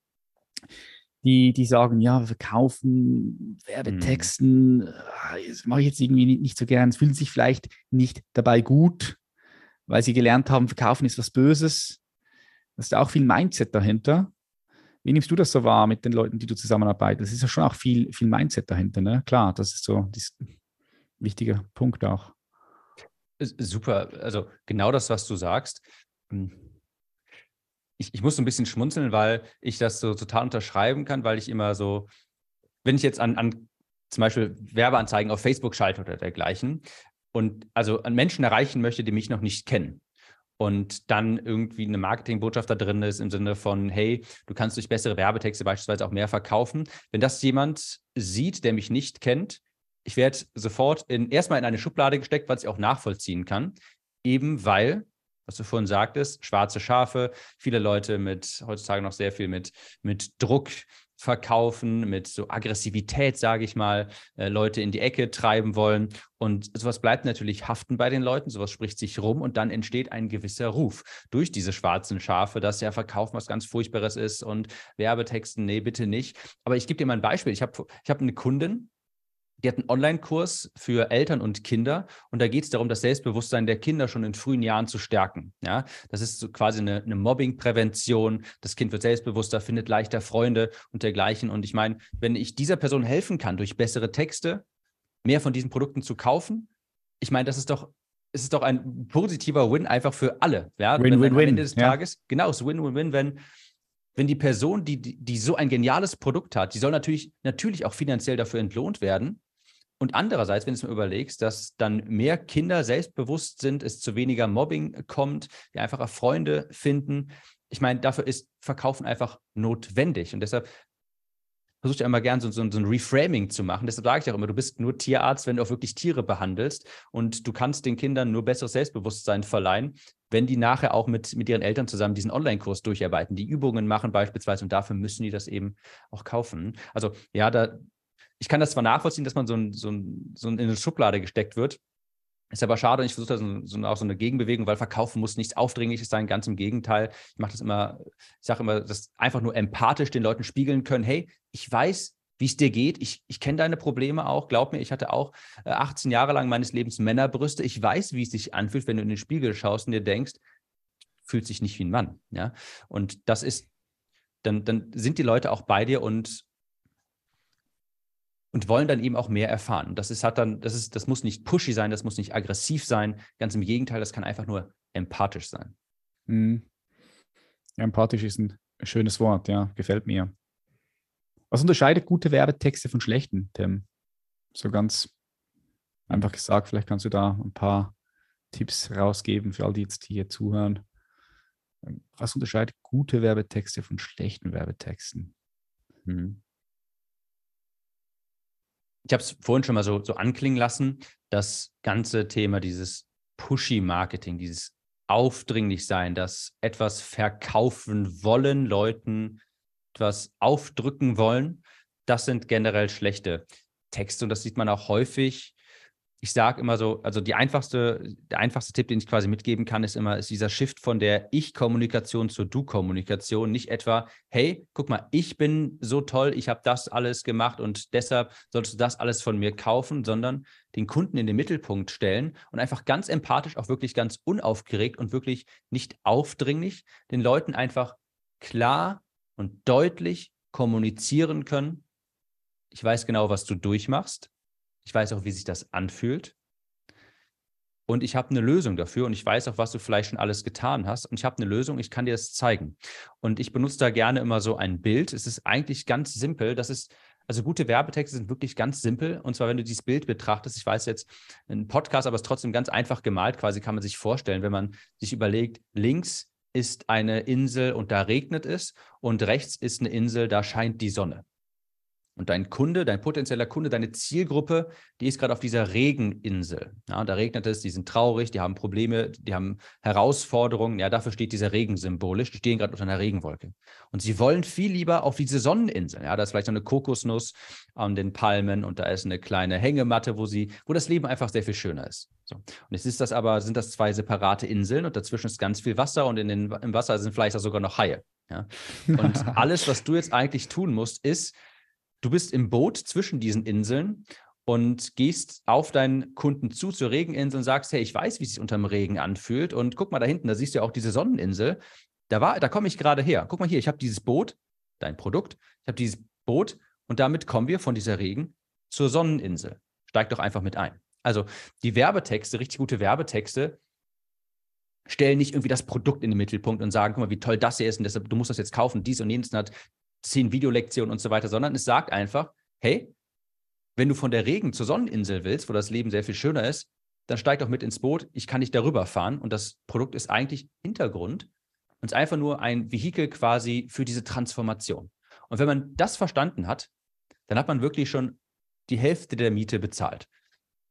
die, die sagen, ja, verkaufen, Werbetexten, mhm. das mache ich jetzt irgendwie nicht, nicht so gern. Es fühlen sich vielleicht nicht dabei gut, weil sie gelernt haben, verkaufen ist was Böses. Da ist auch viel Mindset dahinter. Wie nimmst du das so wahr mit den Leuten, die du zusammenarbeitest? Es ist ja schon auch viel, viel Mindset dahinter, ne? Klar, das ist so ein wichtiger Punkt auch. Super, also genau das, was du sagst. Ich, ich muss so ein bisschen schmunzeln, weil ich das so total unterschreiben kann, weil ich immer so, wenn ich jetzt an, an zum Beispiel Werbeanzeigen auf Facebook schalte oder dergleichen und also an Menschen erreichen möchte, die mich noch nicht kennen, und dann irgendwie eine Marketingbotschaft da drin ist im Sinne von, hey, du kannst durch bessere Werbetexte beispielsweise auch mehr verkaufen. Wenn das jemand sieht, der mich nicht kennt, ich werde sofort in, erstmal in eine Schublade gesteckt, was ich auch nachvollziehen kann, eben weil, was du vorhin sagtest, schwarze Schafe, viele Leute mit heutzutage noch sehr viel mit, mit Druck, verkaufen, mit so Aggressivität, sage ich mal, äh, Leute in die Ecke treiben wollen. Und sowas bleibt natürlich haften bei den Leuten, sowas spricht sich rum und dann entsteht ein gewisser Ruf durch diese schwarzen Schafe, dass ja Verkaufen was ganz Furchtbares ist und Werbetexten, nee, bitte nicht. Aber ich gebe dir mal ein Beispiel. Ich habe ich hab eine Kundin, die hat einen Online-Kurs für Eltern und Kinder und da geht es darum, das Selbstbewusstsein der Kinder schon in frühen Jahren zu stärken. Ja, das ist so quasi eine, eine Mobbing-Prävention. Das Kind wird selbstbewusster, findet leichter Freunde und dergleichen. Und ich meine, wenn ich dieser Person helfen kann, durch bessere Texte mehr von diesen Produkten zu kaufen, ich meine, das ist doch es ist doch ein positiver Win einfach für alle. Ja? Win, wenn, win, am Ende des ja. Tages, genau, es ist Win-Win-Win, wenn, wenn die Person, die, die so ein geniales Produkt hat, die soll natürlich, natürlich auch finanziell dafür entlohnt werden, und andererseits, wenn du es mal überlegst, dass dann mehr Kinder selbstbewusst sind, es zu weniger Mobbing kommt, die einfacher Freunde finden. Ich meine, dafür ist Verkaufen einfach notwendig. Und deshalb versuche ich immer gern so, so, so, ein Reframing zu machen. Deshalb sage ich auch immer, du bist nur Tierarzt, wenn du auch wirklich Tiere behandelst. Und du kannst den Kindern nur besseres Selbstbewusstsein verleihen, wenn die nachher auch mit, mit ihren Eltern zusammen diesen Online-Kurs durcharbeiten, die Übungen machen beispielsweise. Und dafür müssen die das eben auch kaufen. Also ja, da, ich kann das zwar nachvollziehen, dass man so, ein, so, ein, so in eine Schublade gesteckt wird. Ist aber schade und ich versuche da so, so, auch so eine Gegenbewegung, weil Verkaufen muss nichts Aufdringliches sein, ganz im Gegenteil. Ich mache das immer, ich sage immer, das einfach nur empathisch den Leuten spiegeln können. Hey, ich weiß, wie es dir geht. Ich, ich kenne deine Probleme auch. Glaub mir, ich hatte auch 18 äh, Jahre lang meines Lebens Männerbrüste. Ich weiß, wie es sich anfühlt, wenn du in den Spiegel schaust und dir denkst, fühlt sich nicht wie ein Mann. Ja? Und das ist, dann, dann sind die Leute auch bei dir und und wollen dann eben auch mehr erfahren. Das ist hat dann, das ist, das muss nicht pushy sein, das muss nicht aggressiv sein. Ganz im Gegenteil, das kann einfach nur empathisch sein. Mhm. Empathisch ist ein schönes Wort, ja, gefällt mir. Was unterscheidet gute Werbetexte von schlechten, Tim? So ganz einfach gesagt, vielleicht kannst du da ein paar Tipps rausgeben für all die jetzt, die hier zuhören. Was unterscheidet gute Werbetexte von schlechten Werbetexten? Mhm ich habe es vorhin schon mal so, so anklingen lassen, das ganze Thema dieses Pushy-Marketing, dieses aufdringlich sein, das etwas verkaufen wollen, Leuten etwas aufdrücken wollen, das sind generell schlechte Texte. Und das sieht man auch häufig ich sage immer so, also die einfachste, der einfachste Tipp, den ich quasi mitgeben kann, ist immer, ist dieser Shift von der Ich-Kommunikation zur Du-Kommunikation. Nicht etwa, hey, guck mal, ich bin so toll, ich habe das alles gemacht und deshalb solltest du das alles von mir kaufen, sondern den Kunden in den Mittelpunkt stellen und einfach ganz empathisch, auch wirklich ganz unaufgeregt und wirklich nicht aufdringlich, den Leuten einfach klar und deutlich kommunizieren können. Ich weiß genau, was du durchmachst ich weiß auch, wie sich das anfühlt. Und ich habe eine Lösung dafür und ich weiß auch, was du vielleicht schon alles getan hast. Und ich habe eine Lösung, ich kann dir das zeigen. Und ich benutze da gerne immer so ein Bild. Es ist eigentlich ganz simpel. Das ist, also gute Werbetexte sind wirklich ganz simpel. Und zwar, wenn du dieses Bild betrachtest, ich weiß jetzt, ein Podcast, aber es ist trotzdem ganz einfach gemalt, quasi kann man sich vorstellen, wenn man sich überlegt, links ist eine Insel und da regnet es und rechts ist eine Insel, da scheint die Sonne. Und dein Kunde, dein potenzieller Kunde, deine Zielgruppe, die ist gerade auf dieser Regeninsel. Ja, da regnet es, die sind traurig, die haben Probleme, die haben Herausforderungen. Ja, dafür steht dieser Regen symbolisch. Die stehen gerade unter einer Regenwolke. Und sie wollen viel lieber auf diese Sonneninsel. Ja, da ist vielleicht noch eine Kokosnuss an den Palmen und da ist eine kleine Hängematte, wo sie, wo das Leben einfach sehr viel schöner ist. So. Und jetzt ist das aber, sind das zwei separate Inseln und dazwischen ist ganz viel Wasser und in den, im Wasser sind vielleicht sogar noch Haie. Ja? Und [LAUGHS] alles, was du jetzt eigentlich tun musst, ist, Du bist im Boot zwischen diesen Inseln und gehst auf deinen Kunden zu zur Regeninsel und sagst, hey, ich weiß, wie es sich unterm Regen anfühlt und guck mal da hinten, da siehst du ja auch diese Sonneninsel. Da da komme ich gerade her. Guck mal hier, ich habe dieses Boot. dein Produkt, ich habe dieses Boot und damit kommen wir von dieser Regen zur Sonneninsel. Steig doch einfach mit ein. Also die Werbetexte, richtig gute Werbetexte, stellen nicht irgendwie das Produkt in den Mittelpunkt und sagen, guck mal, wie toll das hier ist und deshalb, du musst das jetzt kaufen, dies und jenes hat zehn Videolektionen und so weiter, sondern es sagt einfach, hey, wenn du von der Regen zur Sonneninsel willst, wo das Leben sehr viel schöner ist, dann steig doch mit ins Boot, ich kann dich darüber fahren und das Produkt ist eigentlich Hintergrund und ist einfach nur ein Vehikel quasi für diese Transformation. Und wenn man das verstanden hat, dann hat man wirklich schon die Hälfte der Miete bezahlt.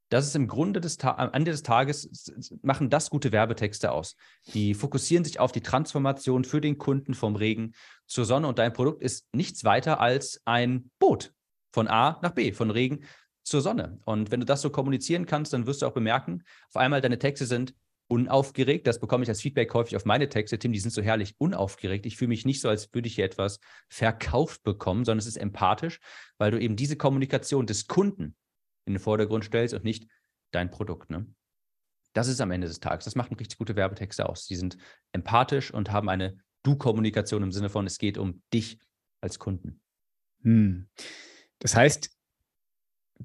Das ist im Grunde des Ta am Ende des Tages machen das gute Werbetexte aus. Die fokussieren sich auf die Transformation für den Kunden vom Regen zur Sonne und dein Produkt ist nichts weiter als ein Boot von A nach B, von Regen zur Sonne. Und wenn du das so kommunizieren kannst, dann wirst du auch bemerken, auf einmal deine Texte sind unaufgeregt. Das bekomme ich als Feedback häufig auf meine Texte. Tim, die sind so herrlich unaufgeregt. Ich fühle mich nicht so, als würde ich hier etwas verkauft bekommen, sondern es ist empathisch, weil du eben diese Kommunikation des Kunden in den Vordergrund stellst und nicht dein Produkt. Ne? Das ist am Ende des Tages. Das machen richtig gute Werbetexte aus. Die sind empathisch und haben eine Du-Kommunikation im Sinne von, es geht um dich als Kunden. Hm. Das heißt,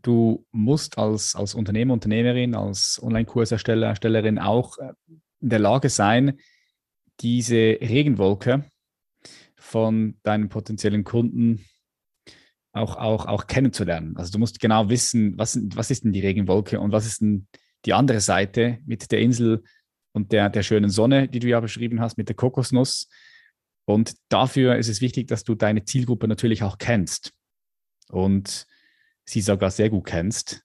du musst als, als Unternehmer, Unternehmerin, als Online-Kursersteller, Erstellerin auch äh, in der Lage sein, diese Regenwolke von deinen potenziellen Kunden auch, auch, auch kennenzulernen. Also du musst genau wissen, was, was ist denn die Regenwolke und was ist denn die andere Seite mit der Insel und der, der schönen Sonne, die du ja beschrieben hast, mit der Kokosnuss. Und dafür ist es wichtig, dass du deine Zielgruppe natürlich auch kennst und sie sogar sehr gut kennst,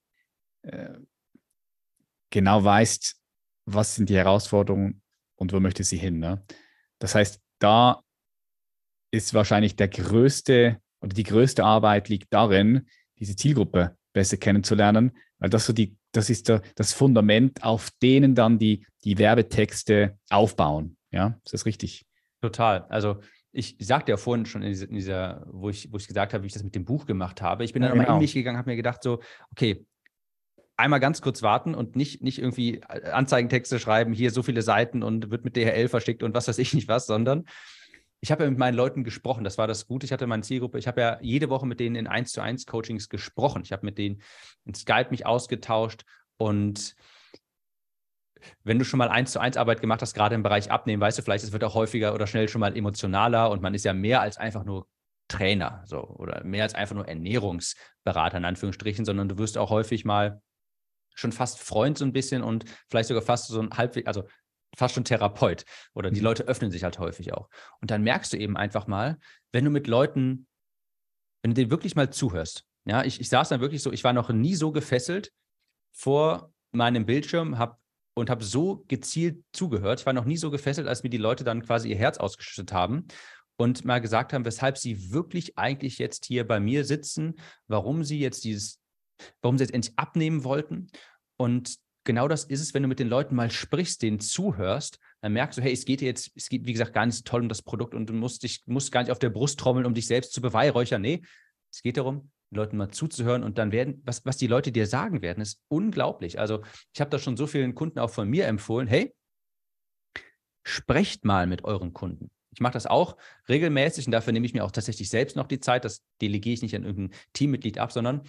äh, genau weißt, was sind die Herausforderungen und wo möchte sie hin. Ne? Das heißt, da ist wahrscheinlich der größte oder die größte Arbeit liegt darin, diese Zielgruppe besser kennenzulernen, weil das so die, das ist der, das Fundament, auf denen dann die, die Werbetexte aufbauen. Ja, ist das richtig? Total. Also ich sagte ja vorhin schon in dieser, in dieser, wo, ich, wo ich gesagt habe, wie ich das mit dem Buch gemacht habe. Ich bin dann ja, genau. in mich gegangen, habe mir gedacht, so, okay, einmal ganz kurz warten und nicht, nicht irgendwie Anzeigentexte schreiben, hier so viele Seiten und wird mit DHL verschickt und was weiß ich nicht was, sondern ich habe ja mit meinen Leuten gesprochen. Das war das Gute. Ich hatte meine Zielgruppe. Ich habe ja jede Woche mit denen in 1 zu 1 Coachings gesprochen. Ich habe mit denen in Skype mich ausgetauscht und wenn du schon mal eins zu eins Arbeit gemacht hast, gerade im Bereich Abnehmen, weißt du vielleicht, es wird auch häufiger oder schnell schon mal emotionaler und man ist ja mehr als einfach nur Trainer so oder mehr als einfach nur Ernährungsberater in Anführungsstrichen, sondern du wirst auch häufig mal schon fast Freund so ein bisschen und vielleicht sogar fast so ein halbwegs, also fast schon Therapeut oder die mhm. Leute öffnen sich halt häufig auch. Und dann merkst du eben einfach mal, wenn du mit Leuten, wenn du denen wirklich mal zuhörst, ja, ich, ich saß dann wirklich so, ich war noch nie so gefesselt vor meinem Bildschirm, habe und habe so gezielt zugehört. Ich war noch nie so gefesselt, als mir die Leute dann quasi ihr Herz ausgeschüttet haben und mal gesagt haben, weshalb sie wirklich eigentlich jetzt hier bei mir sitzen, warum sie jetzt dieses, warum sie jetzt endlich abnehmen wollten. Und genau das ist es, wenn du mit den Leuten mal sprichst, denen zuhörst, dann merkst du, hey, es geht dir jetzt, es geht, wie gesagt, gar nicht so toll um das Produkt und du musst dich, musst gar nicht auf der Brust trommeln, um dich selbst zu beweihräuchern. Nee, es geht darum, den Leuten mal zuzuhören und dann werden, was, was die Leute dir sagen werden, ist unglaublich. Also ich habe da schon so vielen Kunden auch von mir empfohlen, hey, sprecht mal mit euren Kunden. Ich mache das auch regelmäßig und dafür nehme ich mir auch tatsächlich selbst noch die Zeit. Das delegiere ich nicht an irgendein Teammitglied ab, sondern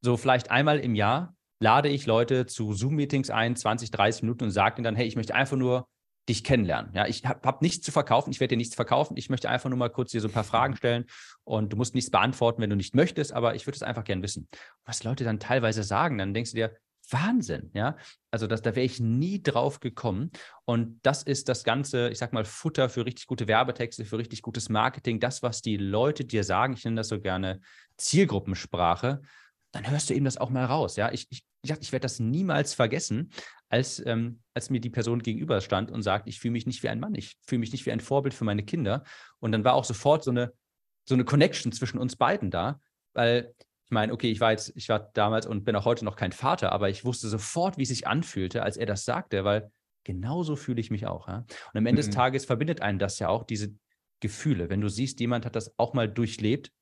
so vielleicht einmal im Jahr lade ich Leute zu Zoom-Meetings ein, 20, 30 Minuten und sage ihnen dann, hey, ich möchte einfach nur dich kennenlernen. Ja, ich habe hab nichts zu verkaufen, ich werde dir nichts verkaufen. Ich möchte einfach nur mal kurz dir so ein paar Fragen mhm. stellen und du musst nichts beantworten, wenn du nicht möchtest, aber ich würde es einfach gern wissen. Was Leute dann teilweise sagen, dann denkst du dir, Wahnsinn, ja. Also das, da wäre ich nie drauf gekommen. Und das ist das ganze, ich sag mal, Futter für richtig gute Werbetexte, für richtig gutes Marketing, das, was die Leute dir sagen. Ich nenne das so gerne Zielgruppensprache dann hörst du eben das auch mal raus. Ja, ich, ich, ich, ich werde das niemals vergessen, als, ähm, als mir die Person gegenüber stand und sagt, ich fühle mich nicht wie ein Mann, ich fühle mich nicht wie ein Vorbild für meine Kinder. Und dann war auch sofort so eine, so eine Connection zwischen uns beiden da, weil ich meine, okay, ich war jetzt, ich war damals und bin auch heute noch kein Vater, aber ich wusste sofort, wie es sich anfühlte, als er das sagte, weil genauso fühle ich mich auch. Ja? Und am Ende mhm. des Tages verbindet einen das ja auch, diese Gefühle. Wenn du siehst, jemand hat das auch mal durchlebt,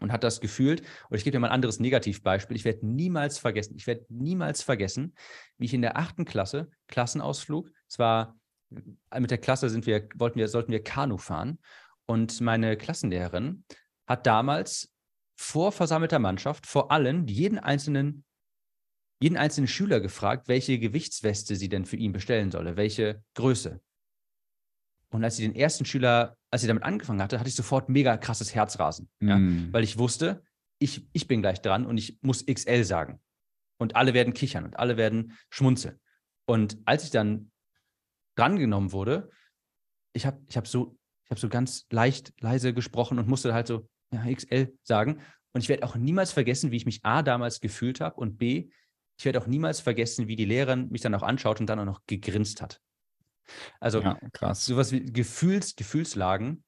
und hat das gefühlt. Und ich gebe dir mal ein anderes Negativbeispiel. Ich werde niemals vergessen, ich werde niemals vergessen, wie ich in der achten Klasse, Klassenausflug, es war äh, mit der Klasse sind wir, wollten wir, sollten wir Kanu fahren. Und meine Klassenlehrerin hat damals vor versammelter Mannschaft vor allem jeden einzelnen, jeden einzelnen Schüler gefragt, welche Gewichtsweste sie denn für ihn bestellen solle, welche Größe. Und als sie den ersten Schüler, als sie damit angefangen hatte, hatte ich sofort mega krasses Herzrasen. Mm. Ja? Weil ich wusste, ich, ich bin gleich dran und ich muss XL sagen. Und alle werden kichern und alle werden schmunzeln. Und als ich dann drangenommen wurde, ich habe ich hab so, hab so ganz leicht leise gesprochen und musste halt so ja, XL sagen. Und ich werde auch niemals vergessen, wie ich mich A damals gefühlt habe und B, ich werde auch niemals vergessen, wie die Lehrerin mich dann auch anschaut und dann auch noch gegrinst hat. Also ja, krass. sowas wie Gefühls, Gefühlslagen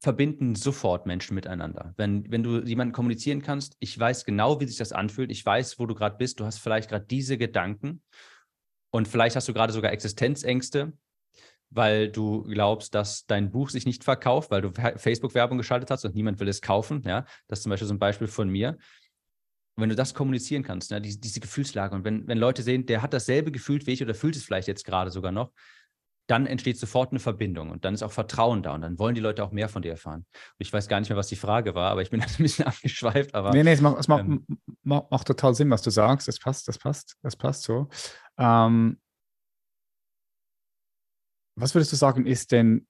verbinden sofort Menschen miteinander. Wenn, wenn du jemanden kommunizieren kannst, ich weiß genau, wie sich das anfühlt, ich weiß, wo du gerade bist, du hast vielleicht gerade diese Gedanken und vielleicht hast du gerade sogar Existenzängste, weil du glaubst, dass dein Buch sich nicht verkauft, weil du Facebook-Werbung geschaltet hast und niemand will es kaufen. Ja, das ist zum Beispiel so ein Beispiel von mir. Und wenn du das kommunizieren kannst, ne, diese, diese Gefühlslage, und wenn, wenn Leute sehen, der hat dasselbe gefühlt wie ich oder fühlt es vielleicht jetzt gerade sogar noch, dann entsteht sofort eine Verbindung und dann ist auch Vertrauen da und dann wollen die Leute auch mehr von dir erfahren. Und ich weiß gar nicht mehr, was die Frage war, aber ich bin [LAUGHS] ein bisschen abgeschweift. Aber, nee, nee, es, macht, es macht, ähm, macht, total Sinn, was du sagst. Das passt, das passt, das passt so. Ähm, was würdest du sagen, ist denn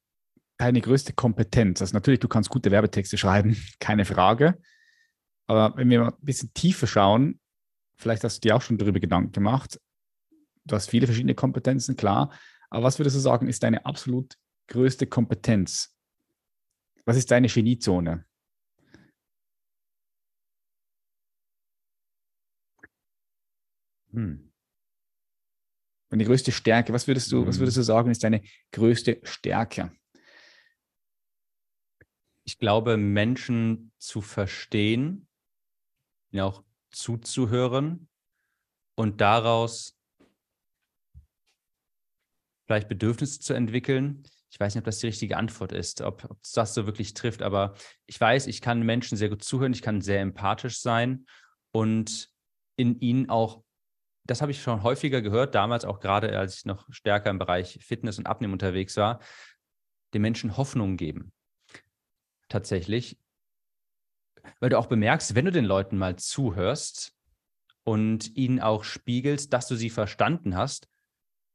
deine größte Kompetenz? Also natürlich, du kannst gute Werbetexte schreiben, [LAUGHS] keine Frage. Aber wenn wir mal ein bisschen tiefer schauen, vielleicht hast du dir auch schon darüber Gedanken gemacht, du hast viele verschiedene Kompetenzen, klar, aber was würdest du sagen, ist deine absolut größte Kompetenz? Was ist deine Geniezone? Hm. Und die größte Stärke, was würdest du, hm. was würdest du sagen, ist deine größte Stärke? Ich glaube, Menschen zu verstehen, ja auch zuzuhören und daraus vielleicht Bedürfnisse zu entwickeln. Ich weiß nicht, ob das die richtige Antwort ist, ob, ob das so wirklich trifft, aber ich weiß, ich kann Menschen sehr gut zuhören, ich kann sehr empathisch sein und in ihnen auch, das habe ich schon häufiger gehört, damals auch gerade, als ich noch stärker im Bereich Fitness und Abnehmen unterwegs war, den Menschen Hoffnung geben. Tatsächlich. Weil du auch bemerkst, wenn du den Leuten mal zuhörst und ihnen auch spiegelst, dass du sie verstanden hast,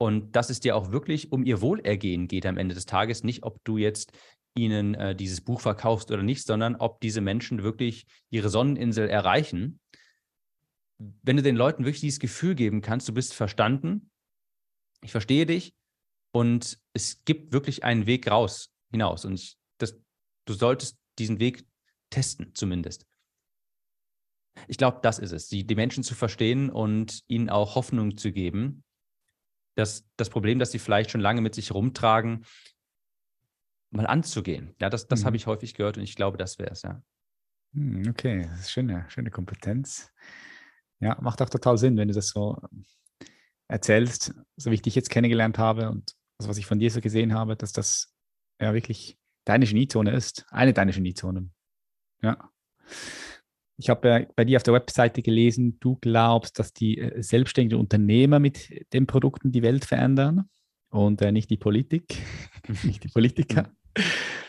und dass es dir auch wirklich um ihr Wohlergehen geht am Ende des Tages. Nicht, ob du jetzt ihnen äh, dieses Buch verkaufst oder nicht, sondern ob diese Menschen wirklich ihre Sonneninsel erreichen. Wenn du den Leuten wirklich dieses Gefühl geben kannst, du bist verstanden, ich verstehe dich und es gibt wirklich einen Weg raus, hinaus. Und ich, das, du solltest diesen Weg testen, zumindest. Ich glaube, das ist es, die, die Menschen zu verstehen und ihnen auch Hoffnung zu geben, das, das Problem, das sie vielleicht schon lange mit sich rumtragen, mal anzugehen. Ja, das, das mhm. habe ich häufig gehört und ich glaube, das wäre es, ja. Hm, okay, das ist schöne, schöne Kompetenz. Ja, macht auch total Sinn, wenn du das so erzählst, so wie ich dich jetzt kennengelernt habe und das, was ich von dir so gesehen habe, dass das ja wirklich deine Geniezone ist, eine deiner Geniezonen. Ja. Ich habe ja bei dir auf der Webseite gelesen, du glaubst, dass die äh, selbstständigen Unternehmer mit den Produkten die Welt verändern und äh, nicht die Politik, [LAUGHS] nicht die Politiker.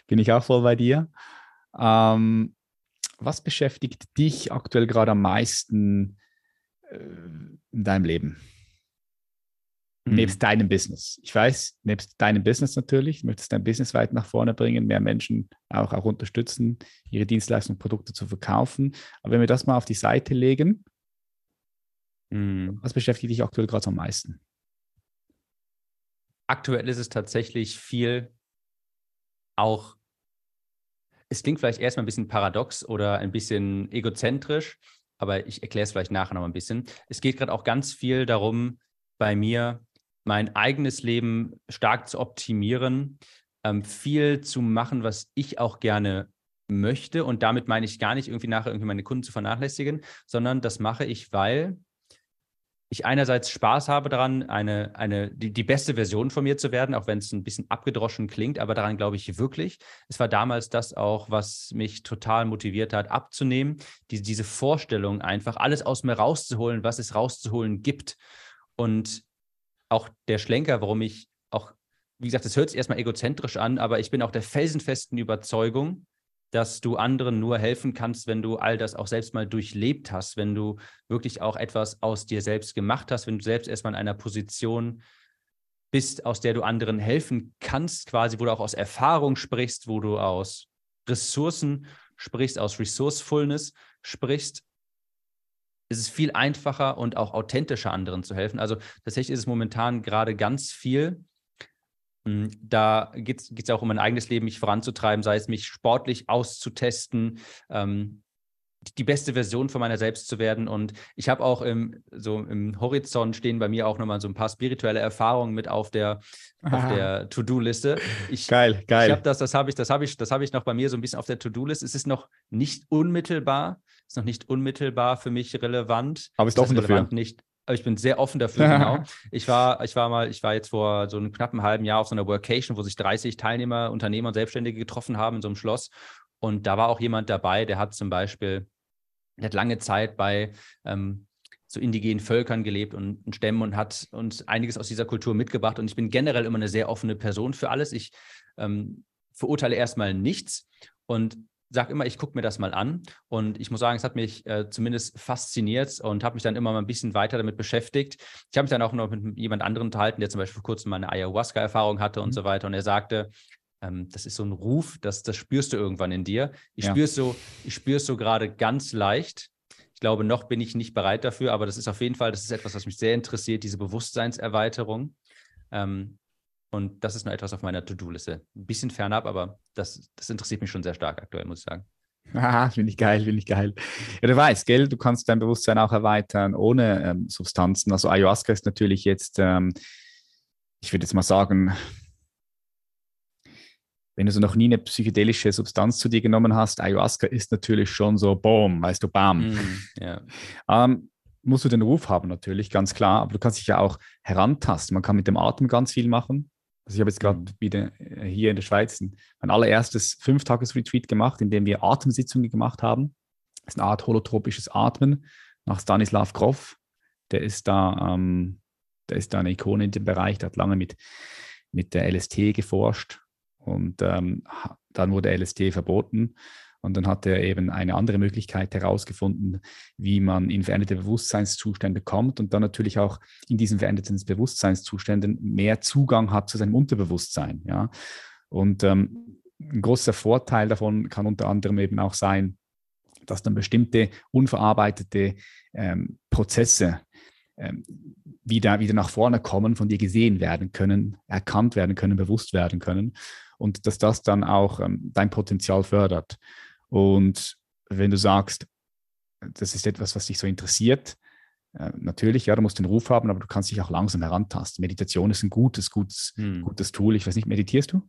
Bin ich auch voll bei dir. Ähm, was beschäftigt dich aktuell gerade am meisten äh, in deinem Leben? Mhm. Nebst deinem Business. Ich weiß, nebst deinem Business natürlich, du möchtest dein Business weit nach vorne bringen, mehr Menschen auch, auch unterstützen, ihre Dienstleistungen und Produkte zu verkaufen. Aber wenn wir das mal auf die Seite legen, mhm. was beschäftigt dich aktuell gerade am meisten? Aktuell ist es tatsächlich viel auch, es klingt vielleicht erstmal ein bisschen paradox oder ein bisschen egozentrisch, aber ich erkläre es vielleicht nachher noch ein bisschen. Es geht gerade auch ganz viel darum, bei mir mein eigenes Leben stark zu optimieren, ähm, viel zu machen, was ich auch gerne möchte. Und damit meine ich gar nicht irgendwie nachher irgendwie meine Kunden zu vernachlässigen, sondern das mache ich, weil ich einerseits Spaß habe daran, eine, eine, die, die beste Version von mir zu werden, auch wenn es ein bisschen abgedroschen klingt, aber daran glaube ich wirklich. Es war damals das auch, was mich total motiviert hat, abzunehmen, die, diese Vorstellung einfach, alles aus mir rauszuholen, was es rauszuholen gibt. Und auch der Schlenker, warum ich auch wie gesagt, das hört sich erstmal egozentrisch an, aber ich bin auch der felsenfesten Überzeugung, dass du anderen nur helfen kannst, wenn du all das auch selbst mal durchlebt hast, wenn du wirklich auch etwas aus dir selbst gemacht hast, wenn du selbst erstmal in einer Position bist, aus der du anderen helfen kannst, quasi, wo du auch aus Erfahrung sprichst, wo du aus Ressourcen sprichst, aus Resourcefulness sprichst, ist es viel einfacher und auch authentischer anderen zu helfen. Also tatsächlich ist es momentan gerade ganz viel hm, da geht es auch um mein eigenes Leben, mich voranzutreiben, sei es mich sportlich auszutesten, ähm, die beste Version von meiner selbst zu werden. Und ich habe auch im, so im Horizont stehen bei mir auch nochmal so ein paar spirituelle Erfahrungen mit auf der, auf der To-Do-Liste. Geil, geil. Ich habe das, das habe ich, das habe ich, das habe ich noch bei mir so ein bisschen auf der To-Do-Liste. Es ist noch nicht unmittelbar, ist noch nicht unmittelbar für mich relevant. Aber ist offen dafür. Nicht, ich bin sehr offen dafür, genau. [LAUGHS] Ich war, ich war mal, ich war jetzt vor so einem knappen halben Jahr auf so einer Workation, wo sich 30 Teilnehmer, Unternehmer und Selbstständige getroffen haben in so einem Schloss. Und da war auch jemand dabei, der hat zum Beispiel, der hat lange Zeit bei ähm, so indigenen Völkern gelebt und, und Stämmen und hat uns einiges aus dieser Kultur mitgebracht. Und ich bin generell immer eine sehr offene Person für alles. Ich ähm, verurteile erstmal nichts. Und sage immer, ich gucke mir das mal an. Und ich muss sagen, es hat mich äh, zumindest fasziniert und habe mich dann immer mal ein bisschen weiter damit beschäftigt. Ich habe mich dann auch noch mit jemand anderem unterhalten, der zum Beispiel vor kurzem mal eine Ayahuasca-Erfahrung hatte mhm. und so weiter. Und er sagte, ähm, das ist so ein Ruf, das, das spürst du irgendwann in dir. Ich ja. spüre es so, ich spüre es so gerade ganz leicht. Ich glaube, noch bin ich nicht bereit dafür, aber das ist auf jeden Fall, das ist etwas, was mich sehr interessiert, diese Bewusstseinserweiterung. Ähm, und das ist noch etwas auf meiner To-Do-Liste. Ein bisschen fernab, aber das, das interessiert mich schon sehr stark aktuell, muss ich sagen. Haha, finde ich geil, finde ich geil. Ja, du weißt, gell, du kannst dein Bewusstsein auch erweitern ohne ähm, Substanzen. Also Ayahuasca ist natürlich jetzt, ähm, ich würde jetzt mal sagen, wenn du so noch nie eine psychedelische Substanz zu dir genommen hast, Ayahuasca ist natürlich schon so, boom, weißt du, bam. Mm, yeah. ähm, musst du den Ruf haben natürlich, ganz klar, aber du kannst dich ja auch herantasten. Man kann mit dem Atem ganz viel machen. Also ich habe jetzt gerade mhm. wieder äh, hier in der Schweiz mein allererstes Fünf-Tages-Retreat gemacht, in dem wir Atemsitzungen gemacht haben. Das ist eine Art holotropisches Atmen nach Stanislav Grof. Der ist da, ähm, der ist da eine Ikone in dem Bereich, der hat lange mit, mit der LST geforscht und ähm, dann wurde LST verboten. Und dann hat er eben eine andere Möglichkeit herausgefunden, wie man in veränderte Bewusstseinszustände kommt und dann natürlich auch in diesen veränderten Bewusstseinszuständen mehr Zugang hat zu seinem Unterbewusstsein. Ja? Und ähm, ein großer Vorteil davon kann unter anderem eben auch sein, dass dann bestimmte unverarbeitete ähm, Prozesse ähm, wieder, wieder nach vorne kommen, von dir gesehen werden können, erkannt werden können, bewusst werden können und dass das dann auch ähm, dein Potenzial fördert. Und wenn du sagst, das ist etwas, was dich so interessiert, äh, natürlich, ja, du musst den Ruf haben, aber du kannst dich auch langsam herantasten. Meditation ist ein gutes, gutes, hm. gutes Tool. Ich weiß nicht, meditierst du?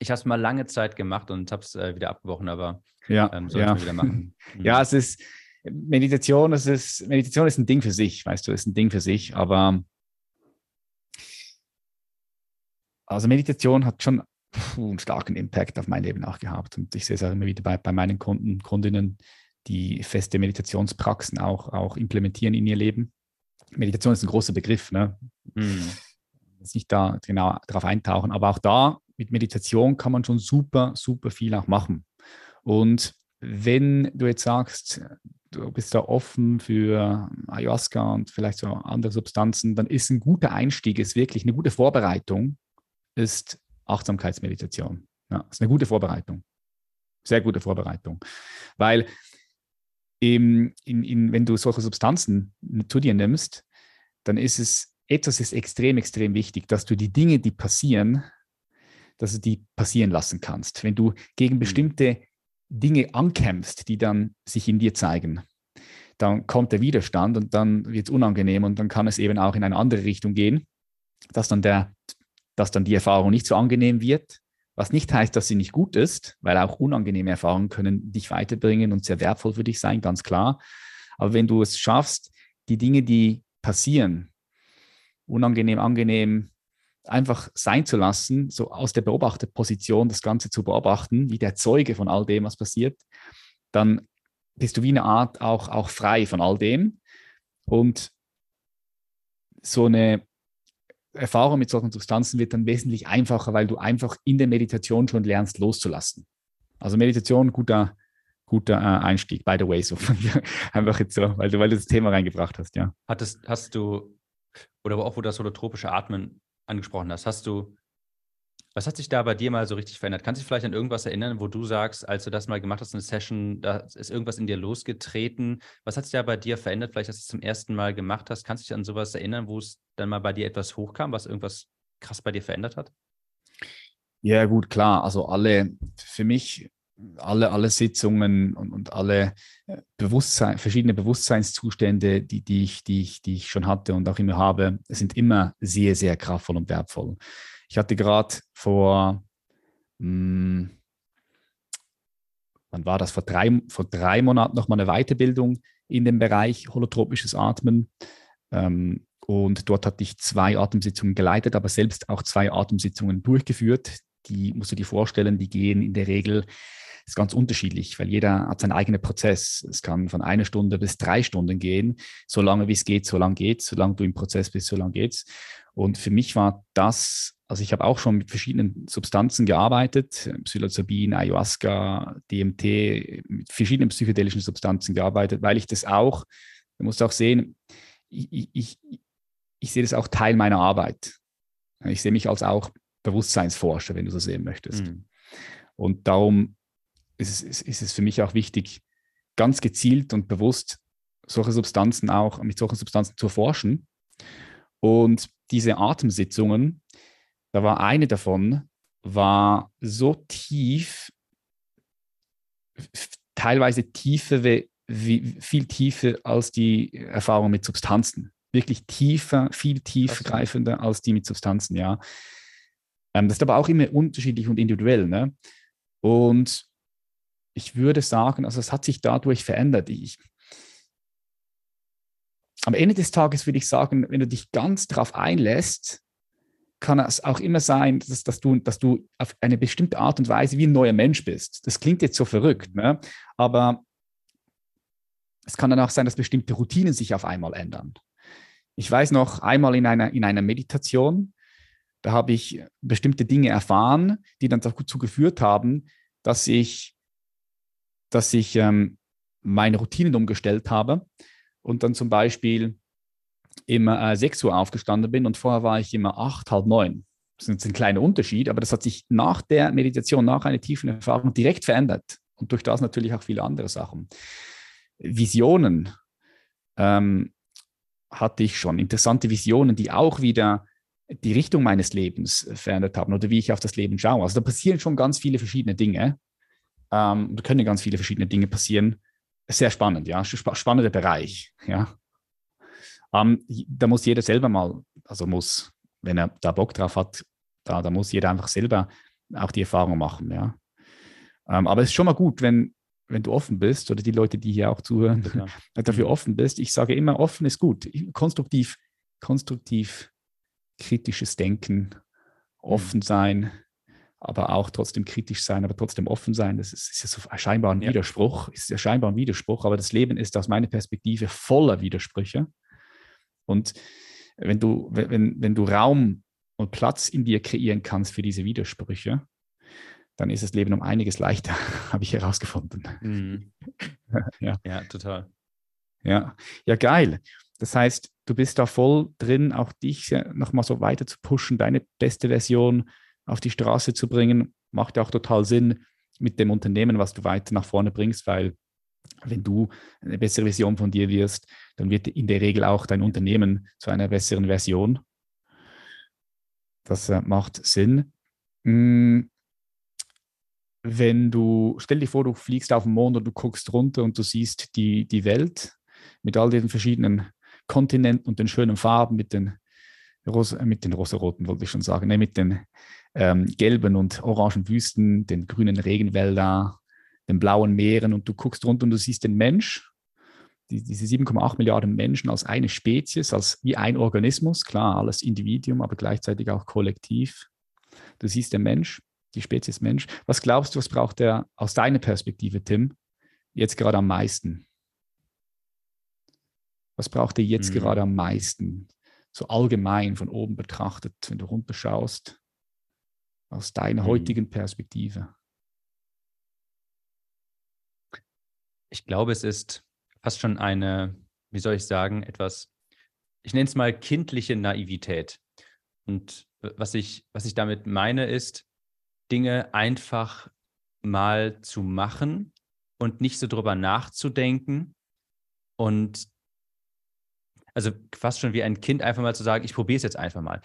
Ich habe es mal lange Zeit gemacht und habe es äh, wieder abgebrochen, aber ja, ähm, sollte ja. wieder machen. Mhm. [LAUGHS] ja, es ist Meditation, es ist Meditation ist ein Ding für sich, weißt du, ist ein Ding für sich, aber also Meditation hat schon einen starken Impact auf mein Leben auch gehabt. Und ich sehe es auch immer wieder bei, bei meinen Kunden, Kundinnen, die feste Meditationspraxen auch, auch implementieren in ihr Leben. Meditation ist ein großer Begriff, ne? Mhm. Jetzt nicht da genau darauf eintauchen, aber auch da mit Meditation kann man schon super, super viel auch machen. Und wenn du jetzt sagst, du bist da offen für Ayahuasca und vielleicht so andere Substanzen, dann ist ein guter Einstieg, ist wirklich eine gute Vorbereitung, ist Achtsamkeitsmeditation. Ja, ist eine gute Vorbereitung. Sehr gute Vorbereitung. Weil in, in, wenn du solche Substanzen zu dir nimmst, dann ist es, etwas ist extrem, extrem wichtig, dass du die Dinge, die passieren, dass du die passieren lassen kannst. Wenn du gegen mhm. bestimmte Dinge ankämpfst, die dann sich in dir zeigen, dann kommt der Widerstand und dann wird es unangenehm und dann kann es eben auch in eine andere Richtung gehen, dass dann der dass dann die Erfahrung nicht so angenehm wird, was nicht heißt, dass sie nicht gut ist, weil auch unangenehme Erfahrungen können dich weiterbringen und sehr wertvoll für dich sein, ganz klar. Aber wenn du es schaffst, die Dinge, die passieren, unangenehm, angenehm, einfach sein zu lassen, so aus der Beobachterposition das Ganze zu beobachten, wie der Zeuge von all dem, was passiert, dann bist du wie eine Art auch, auch frei von all dem. Und so eine Erfahrung mit solchen Substanzen wird dann wesentlich einfacher, weil du einfach in der Meditation schon lernst, loszulassen. Also Meditation, guter, guter äh, Einstieg, by the way, so. [LAUGHS] Einfach jetzt so, weil du, weil du das Thema reingebracht hast, ja. Hattest, hast du, oder auch wo du das holotropische Atmen angesprochen hast, hast du was hat sich da bei dir mal so richtig verändert? Kannst du dich vielleicht an irgendwas erinnern, wo du sagst, als du das mal gemacht hast, eine Session, da ist irgendwas in dir losgetreten? Was hat sich da bei dir verändert? Vielleicht, als du es zum ersten Mal gemacht hast, kannst du dich an sowas erinnern, wo es dann mal bei dir etwas hochkam, was irgendwas krass bei dir verändert hat? Ja, gut, klar. Also alle, für mich, alle, alle Sitzungen und, und alle äh, Bewusstsein, verschiedene Bewusstseinszustände, die, die, ich, die, ich, die ich schon hatte und auch immer habe, sind immer sehr, sehr kraftvoll und wertvoll. Ich hatte gerade vor, mh, hm, wann war das, vor drei, vor drei Monaten nochmal eine Weiterbildung in dem Bereich holotropisches Atmen. Ähm, und dort hatte ich zwei Atemsitzungen geleitet, aber selbst auch zwei Atemsitzungen durchgeführt. Die musst du dir vorstellen, die gehen in der Regel ist ganz unterschiedlich, weil jeder hat seinen eigenen Prozess. Es kann von einer Stunde bis drei Stunden gehen. So lange wie es geht, so lange geht Solange du im Prozess bist, so lange geht's. Und für mich war das, also ich habe auch schon mit verschiedenen Substanzen gearbeitet, Psilocybin, Ayahuasca, DMT, mit verschiedenen psychedelischen Substanzen gearbeitet, weil ich das auch, du musst auch sehen, ich, ich, ich sehe das auch Teil meiner Arbeit. Ich sehe mich als auch Bewusstseinsforscher, wenn du so sehen möchtest. Mhm. Und darum ist es, ist es für mich auch wichtig, ganz gezielt und bewusst solche Substanzen auch mit solchen Substanzen zu forschen. Und diese Atemsitzungen, da war eine davon, war so tief, teilweise tiefer, viel tiefer als die Erfahrung mit Substanzen. Wirklich tiefer, viel tiefgreifender als die mit Substanzen, ja. Ähm, das ist aber auch immer unterschiedlich und individuell. Ne? Und ich würde sagen, also es hat sich dadurch verändert. Ich, am Ende des Tages würde ich sagen, wenn du dich ganz darauf einlässt, kann es auch immer sein, dass, dass, du, dass du auf eine bestimmte Art und Weise wie ein neuer Mensch bist. Das klingt jetzt so verrückt, ne? aber es kann dann auch sein, dass bestimmte Routinen sich auf einmal ändern. Ich weiß noch einmal in einer, in einer Meditation, da habe ich bestimmte Dinge erfahren, die dann dazu geführt haben, dass ich, dass ich ähm, meine Routinen umgestellt habe und dann zum Beispiel immer äh, 6 Uhr aufgestanden bin und vorher war ich immer 8, halb 9. Das ist ein kleiner Unterschied, aber das hat sich nach der Meditation, nach einer tiefen Erfahrung direkt verändert und durch das natürlich auch viele andere Sachen. Visionen ähm, hatte ich schon, interessante Visionen, die auch wieder die Richtung meines Lebens verändert haben oder wie ich auf das Leben schaue. Also da passieren schon ganz viele verschiedene Dinge. Ähm, da können ganz viele verschiedene Dinge passieren. Sehr spannend, ja, spannender Bereich, ja. Ähm, da muss jeder selber mal, also muss, wenn er da Bock drauf hat, da, da muss jeder einfach selber auch die Erfahrung machen, ja. Ähm, aber es ist schon mal gut, wenn, wenn du offen bist oder die Leute, die hier auch zuhören, ja. [LAUGHS] dafür offen bist. Ich sage immer, offen ist gut. Konstruktiv, konstruktiv kritisches Denken, offen mhm. sein, aber auch trotzdem kritisch sein, aber trotzdem offen sein. Das ist, ist ja so scheinbar ein ja. Widerspruch, ist ja scheinbar ein Widerspruch, aber das Leben ist aus meiner Perspektive voller Widersprüche. Und wenn du, wenn, wenn du Raum und Platz in dir kreieren kannst für diese Widersprüche, dann ist das Leben um einiges leichter, [LAUGHS] habe ich herausgefunden. Mhm. [LAUGHS] ja. ja, total. Ja, ja, geil. Das heißt, du bist da voll drin, auch dich nochmal so weiter zu pushen, deine beste Version auf die Straße zu bringen. Macht ja auch total Sinn mit dem Unternehmen, was du weiter nach vorne bringst, weil wenn du eine bessere Version von dir wirst, dann wird in der Regel auch dein Unternehmen zu einer besseren Version. Das äh, macht Sinn. Hm, wenn du, stell dir vor, du fliegst auf den Mond und du guckst runter und du siehst die, die Welt mit all diesen verschiedenen Kontinenten und den schönen Farben, mit den, Rosa, mit den rosaroten, wollte ich schon sagen, ne, mit den ähm, gelben und orangen Wüsten, den grünen Regenwälder, den blauen Meeren und du guckst runter und du siehst den Mensch, die, diese 7,8 Milliarden Menschen als eine Spezies, als wie ein Organismus, klar, alles Individuum, aber gleichzeitig auch kollektiv. Du siehst den Mensch, die Spezies Mensch. Was glaubst du, was braucht er aus deiner Perspektive, Tim, jetzt gerade am meisten? Was braucht er jetzt mhm. gerade am meisten? so allgemein von oben betrachtet, wenn du runterschaust, aus deiner mhm. heutigen Perspektive? Ich glaube, es ist fast schon eine, wie soll ich sagen, etwas, ich nenne es mal kindliche Naivität. Und was ich, was ich damit meine, ist, Dinge einfach mal zu machen und nicht so drüber nachzudenken und also fast schon wie ein Kind einfach mal zu sagen, ich probiere es jetzt einfach mal.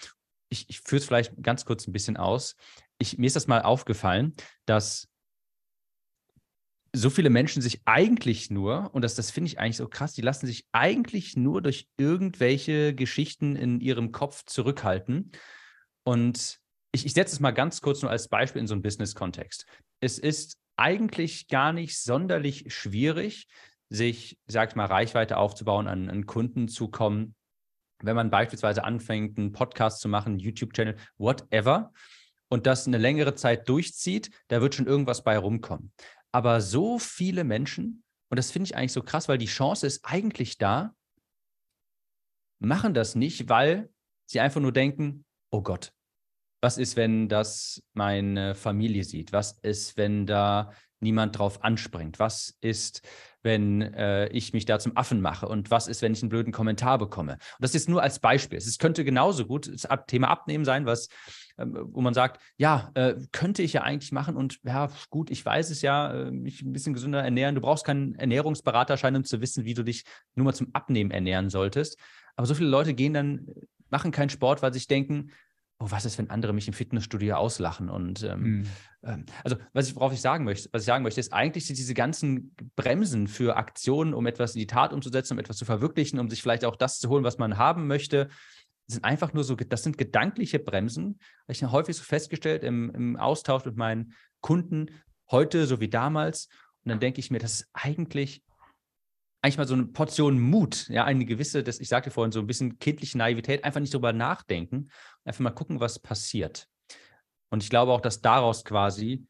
Ich, ich führe es vielleicht ganz kurz ein bisschen aus. Ich, mir ist das mal aufgefallen, dass so viele Menschen sich eigentlich nur, und das, das finde ich eigentlich so krass, die lassen sich eigentlich nur durch irgendwelche Geschichten in ihrem Kopf zurückhalten. Und ich, ich setze es mal ganz kurz nur als Beispiel in so einen Business-Kontext. Es ist eigentlich gar nicht sonderlich schwierig, sich, sag ich mal, Reichweite aufzubauen, an, an Kunden zu kommen. Wenn man beispielsweise anfängt, einen Podcast zu machen, YouTube-Channel, whatever, und das eine längere Zeit durchzieht, da wird schon irgendwas bei rumkommen. Aber so viele Menschen, und das finde ich eigentlich so krass, weil die Chance ist eigentlich da, machen das nicht, weil sie einfach nur denken, oh Gott, was ist, wenn das meine Familie sieht? Was ist, wenn da niemand drauf anspringt? Was ist, wenn äh, ich mich da zum Affen mache? Und was ist, wenn ich einen blöden Kommentar bekomme? Und das ist nur als Beispiel. Es könnte genauso gut das Thema Abnehmen sein, was, ähm, wo man sagt, ja, äh, könnte ich ja eigentlich machen und ja, gut, ich weiß es ja, äh, mich ein bisschen gesünder ernähren. Du brauchst keinen Ernährungsberaterschein, um zu wissen, wie du dich nur mal zum Abnehmen ernähren solltest. Aber so viele Leute gehen dann, machen keinen Sport, weil sie sich denken, oh, was ist, wenn andere mich im Fitnessstudio auslachen? Und ähm, mhm. also, was ich, worauf ich sagen möchte, was ich sagen möchte, ist, eigentlich sind diese ganzen Bremsen für Aktionen, um etwas in die Tat umzusetzen, um etwas zu verwirklichen, um sich vielleicht auch das zu holen, was man haben möchte, sind einfach nur so, das sind gedankliche Bremsen. Habe ich häufig so festgestellt im, im Austausch mit meinen Kunden, heute so wie damals. Und dann denke ich mir, das ist eigentlich eigentlich mal so eine Portion Mut, ja, eine gewisse, das, ich sagte vorhin, so ein bisschen kindliche Naivität, einfach nicht drüber nachdenken, einfach mal gucken, was passiert. Und ich glaube auch, dass daraus quasi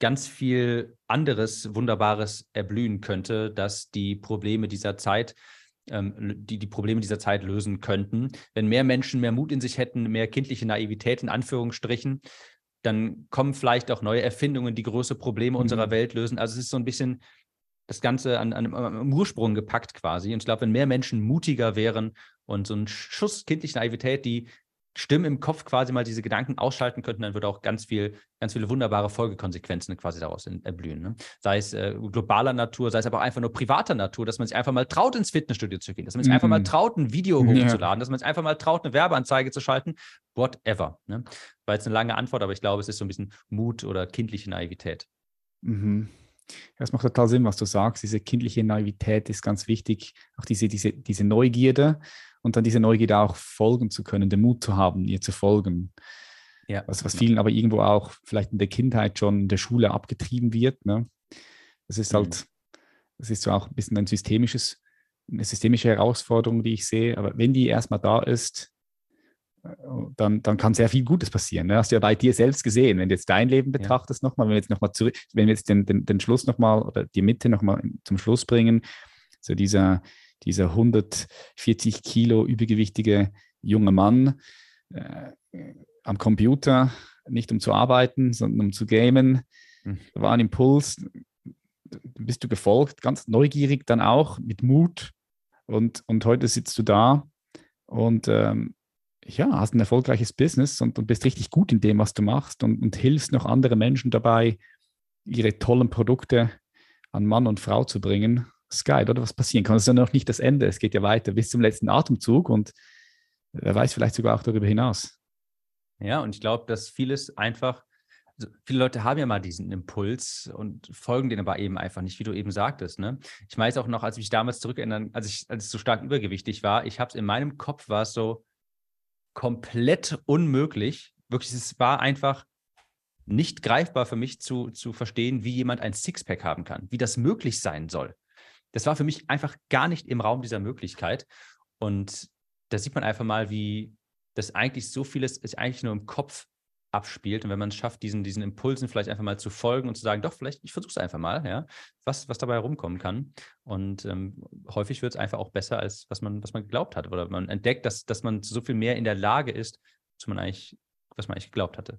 ganz viel anderes Wunderbares erblühen könnte, dass die Probleme dieser Zeit, ähm, die die Probleme dieser Zeit lösen könnten. Wenn mehr Menschen mehr Mut in sich hätten, mehr kindliche Naivität in Anführungsstrichen, dann kommen vielleicht auch neue Erfindungen, die größere Probleme mhm. unserer Welt lösen. Also es ist so ein bisschen das Ganze an, an, am Ursprung gepackt quasi. Und ich glaube, wenn mehr Menschen mutiger wären und so ein Schuss kindliche Naivität, die Stimmen im Kopf quasi mal diese Gedanken ausschalten könnten, dann würde auch ganz viel, ganz viele wunderbare Folgekonsequenzen quasi daraus erblühen. Ne? Sei es äh, globaler Natur, sei es aber auch einfach nur privater Natur, dass man sich einfach mal traut, ins Fitnessstudio zu gehen, dass man sich mhm. einfach mal mhm. traut, ein Video hochzuladen, ja. dass man sich einfach mal traut, eine Werbeanzeige zu schalten, whatever. Ne? War jetzt eine lange Antwort, aber ich glaube, es ist so ein bisschen Mut oder kindliche Naivität. Mhm. Ja, es macht total Sinn, was du sagst. Diese kindliche Naivität ist ganz wichtig. Auch diese, diese, diese Neugierde und dann diese Neugierde auch folgen zu können, den Mut zu haben, ihr zu folgen. Ja, was, was vielen aber irgendwo auch vielleicht in der Kindheit schon in der Schule abgetrieben wird. Ne? Das ist halt, mhm. das ist so auch ein bisschen ein systemisches, eine systemische Herausforderung, die ich sehe. Aber wenn die erstmal da ist, dann, dann kann sehr viel Gutes passieren. Ne? Hast du ja bei dir selbst gesehen, wenn du jetzt dein Leben betrachtest ja. nochmal, wenn wir jetzt nochmal zurück, wenn wir jetzt den, den, den Schluss nochmal oder die Mitte nochmal zum Schluss bringen, so dieser, dieser 140 Kilo übergewichtige junge Mann äh, am Computer, nicht um zu arbeiten, sondern um zu gamen, mhm. war ein Impuls, bist du gefolgt, ganz neugierig dann auch, mit Mut und, und heute sitzt du da und ähm, ja, hast ein erfolgreiches Business und, und bist richtig gut in dem, was du machst und, und hilfst noch anderen Menschen dabei, ihre tollen Produkte an Mann und Frau zu bringen. Geil, oder? Was passieren kann. Das ist ja noch nicht das Ende. Es geht ja weiter bis zum letzten Atemzug und wer weiß vielleicht sogar auch darüber hinaus. Ja, und ich glaube, dass vieles einfach, also viele Leute haben ja mal diesen Impuls und folgen den aber eben einfach nicht, wie du eben sagtest. Ne? Ich weiß auch noch, als ich mich damals zurückerinnern, als ich, als ich so stark übergewichtig war, ich habe es in meinem Kopf war es so, komplett unmöglich. Wirklich, es war einfach nicht greifbar für mich zu, zu verstehen, wie jemand ein Sixpack haben kann, wie das möglich sein soll. Das war für mich einfach gar nicht im Raum dieser Möglichkeit. Und da sieht man einfach mal, wie das eigentlich so vieles ist eigentlich nur im Kopf abspielt und wenn man es schafft, diesen, diesen Impulsen vielleicht einfach mal zu folgen und zu sagen, doch, vielleicht, ich versuche es einfach mal, ja, was, was dabei herumkommen kann. Und ähm, häufig wird es einfach auch besser, als was man, was man geglaubt hat. Oder man entdeckt, dass, dass man so viel mehr in der Lage ist, was man eigentlich, was man eigentlich geglaubt hatte.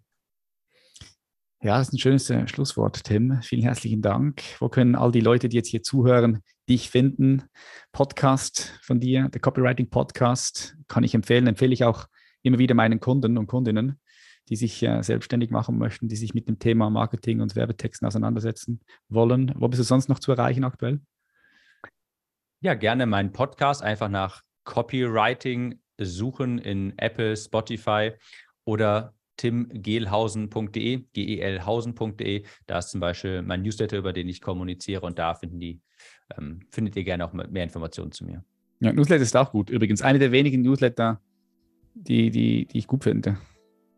Ja, das ist ein schönes äh, Schlusswort, Tim. Vielen herzlichen Dank. Wo können all die Leute, die jetzt hier zuhören, dich finden? Podcast von dir, der Copywriting Podcast, kann ich empfehlen, empfehle ich auch immer wieder meinen Kunden und Kundinnen, die sich äh, selbstständig machen möchten, die sich mit dem Thema Marketing und Werbetexten auseinandersetzen wollen. Wo bist du sonst noch zu erreichen aktuell? Ja, gerne meinen Podcast einfach nach Copywriting suchen in Apple, Spotify oder timgelhausen.de, gelhausen.de. Da ist zum Beispiel mein Newsletter, über den ich kommuniziere und da finden die, ähm, findet ihr gerne auch mehr Informationen zu mir. Ja, Newsletter ist auch gut. Übrigens, eine der wenigen Newsletter, die, die, die ich gut finde.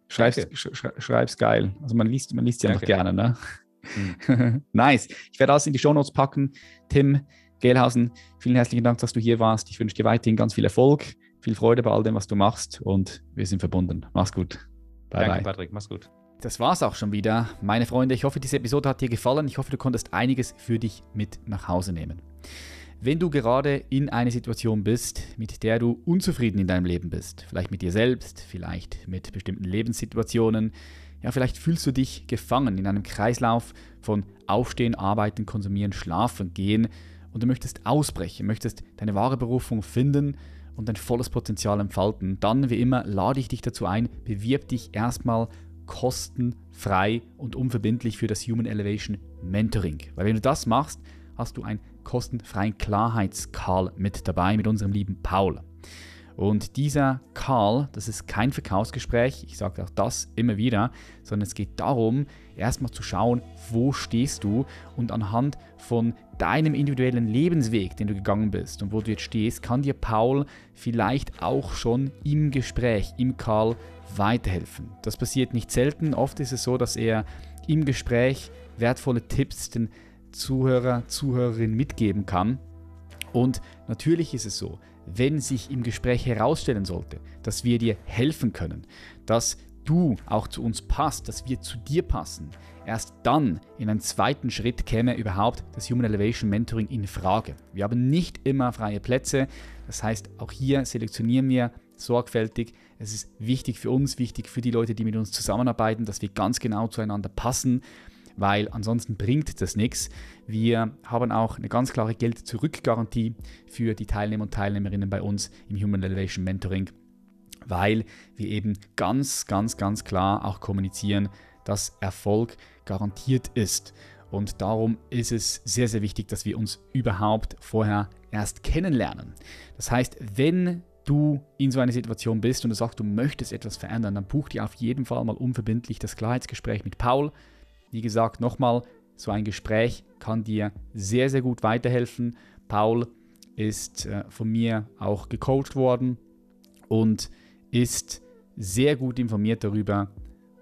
Schreib's, sch, schreib's geil. Also man liest, man liest ja noch gerne, ne? Mhm. [LAUGHS] nice. Ich werde alles in die Shownotes packen. Tim Gelhausen, vielen herzlichen Dank, dass du hier warst. Ich wünsche dir weiterhin ganz viel Erfolg, viel Freude bei all dem, was du machst und wir sind verbunden. Mach's gut. Bye, Danke, bye. Patrick. Mach's gut. Das war's auch schon wieder, meine Freunde. Ich hoffe, diese Episode hat dir gefallen. Ich hoffe, du konntest einiges für dich mit nach Hause nehmen. Wenn du gerade in einer Situation bist, mit der du unzufrieden in deinem Leben bist, vielleicht mit dir selbst, vielleicht mit bestimmten Lebenssituationen, ja, vielleicht fühlst du dich gefangen in einem Kreislauf von Aufstehen, Arbeiten, Konsumieren, Schlafen, Gehen und du möchtest ausbrechen, möchtest deine wahre Berufung finden und dein volles Potenzial entfalten, dann wie immer lade ich dich dazu ein, bewirb dich erstmal kostenfrei und unverbindlich für das Human Elevation Mentoring. Weil wenn du das machst, hast du einen kostenfreien Klarheitscall mit dabei mit unserem lieben Paul. Und dieser Call, das ist kein Verkaufsgespräch, ich sage auch das immer wieder, sondern es geht darum, erstmal zu schauen, wo stehst du und anhand von deinem individuellen Lebensweg, den du gegangen bist und wo du jetzt stehst, kann dir Paul vielleicht auch schon im Gespräch, im Call weiterhelfen. Das passiert nicht selten, oft ist es so, dass er im Gespräch wertvolle Tipps den Zuhörer, Zuhörerin mitgeben kann. Und natürlich ist es so, wenn sich im Gespräch herausstellen sollte, dass wir dir helfen können, dass du auch zu uns passt, dass wir zu dir passen, erst dann in einem zweiten Schritt käme überhaupt das Human Elevation Mentoring in Frage. Wir haben nicht immer freie Plätze, das heißt, auch hier selektionieren wir sorgfältig. Es ist wichtig für uns, wichtig für die Leute, die mit uns zusammenarbeiten, dass wir ganz genau zueinander passen weil ansonsten bringt das nichts. Wir haben auch eine ganz klare Geld-Zurück-Garantie für die Teilnehmer und Teilnehmerinnen bei uns im Human Elevation Mentoring, weil wir eben ganz, ganz, ganz klar auch kommunizieren, dass Erfolg garantiert ist. Und darum ist es sehr, sehr wichtig, dass wir uns überhaupt vorher erst kennenlernen. Das heißt, wenn du in so einer Situation bist und du sagst, du möchtest etwas verändern, dann buch dir auf jeden Fall mal unverbindlich das Klarheitsgespräch mit Paul. Wie gesagt, nochmal, so ein Gespräch kann dir sehr, sehr gut weiterhelfen. Paul ist äh, von mir auch gecoacht worden und ist sehr gut informiert darüber,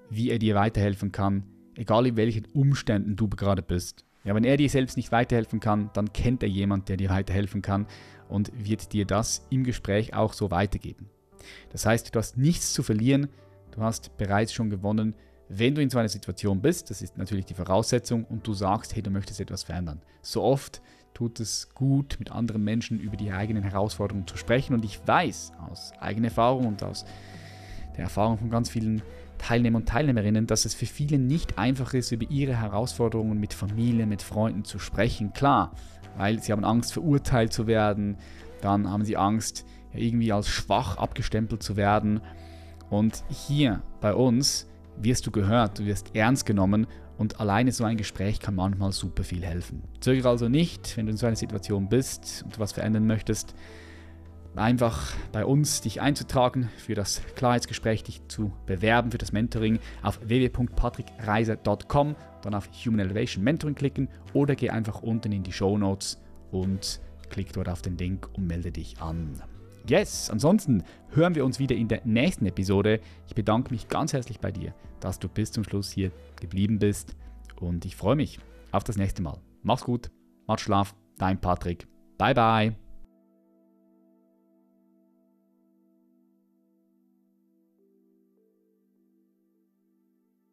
wie er dir weiterhelfen kann, egal in welchen Umständen du gerade bist. Ja, wenn er dir selbst nicht weiterhelfen kann, dann kennt er jemand, der dir weiterhelfen kann und wird dir das im Gespräch auch so weitergeben. Das heißt, du hast nichts zu verlieren, du hast bereits schon gewonnen, wenn du in so einer Situation bist, das ist natürlich die Voraussetzung, und du sagst, hey, du möchtest etwas verändern. So oft tut es gut, mit anderen Menschen über die eigenen Herausforderungen zu sprechen. Und ich weiß aus eigener Erfahrung und aus der Erfahrung von ganz vielen Teilnehmern und Teilnehmerinnen, dass es für viele nicht einfach ist, über ihre Herausforderungen mit Familie, mit Freunden zu sprechen. Klar, weil sie haben Angst, verurteilt zu werden. Dann haben sie Angst, irgendwie als schwach abgestempelt zu werden. Und hier bei uns wirst du gehört, du wirst ernst genommen und alleine so ein Gespräch kann manchmal super viel helfen. Zögere also nicht, wenn du in so einer Situation bist und du was verändern möchtest, einfach bei uns dich einzutragen für das Klarheitsgespräch, dich zu bewerben für das Mentoring auf www.patrickreiser.com, dann auf Human Elevation Mentoring klicken oder geh einfach unten in die Show Notes und klick dort auf den Link und melde dich an. Yes, ansonsten hören wir uns wieder in der nächsten Episode. Ich bedanke mich ganz herzlich bei dir, dass du bis zum Schluss hier geblieben bist und ich freue mich auf das nächste Mal. Mach's gut, mach Schlaf, dein Patrick. Bye bye.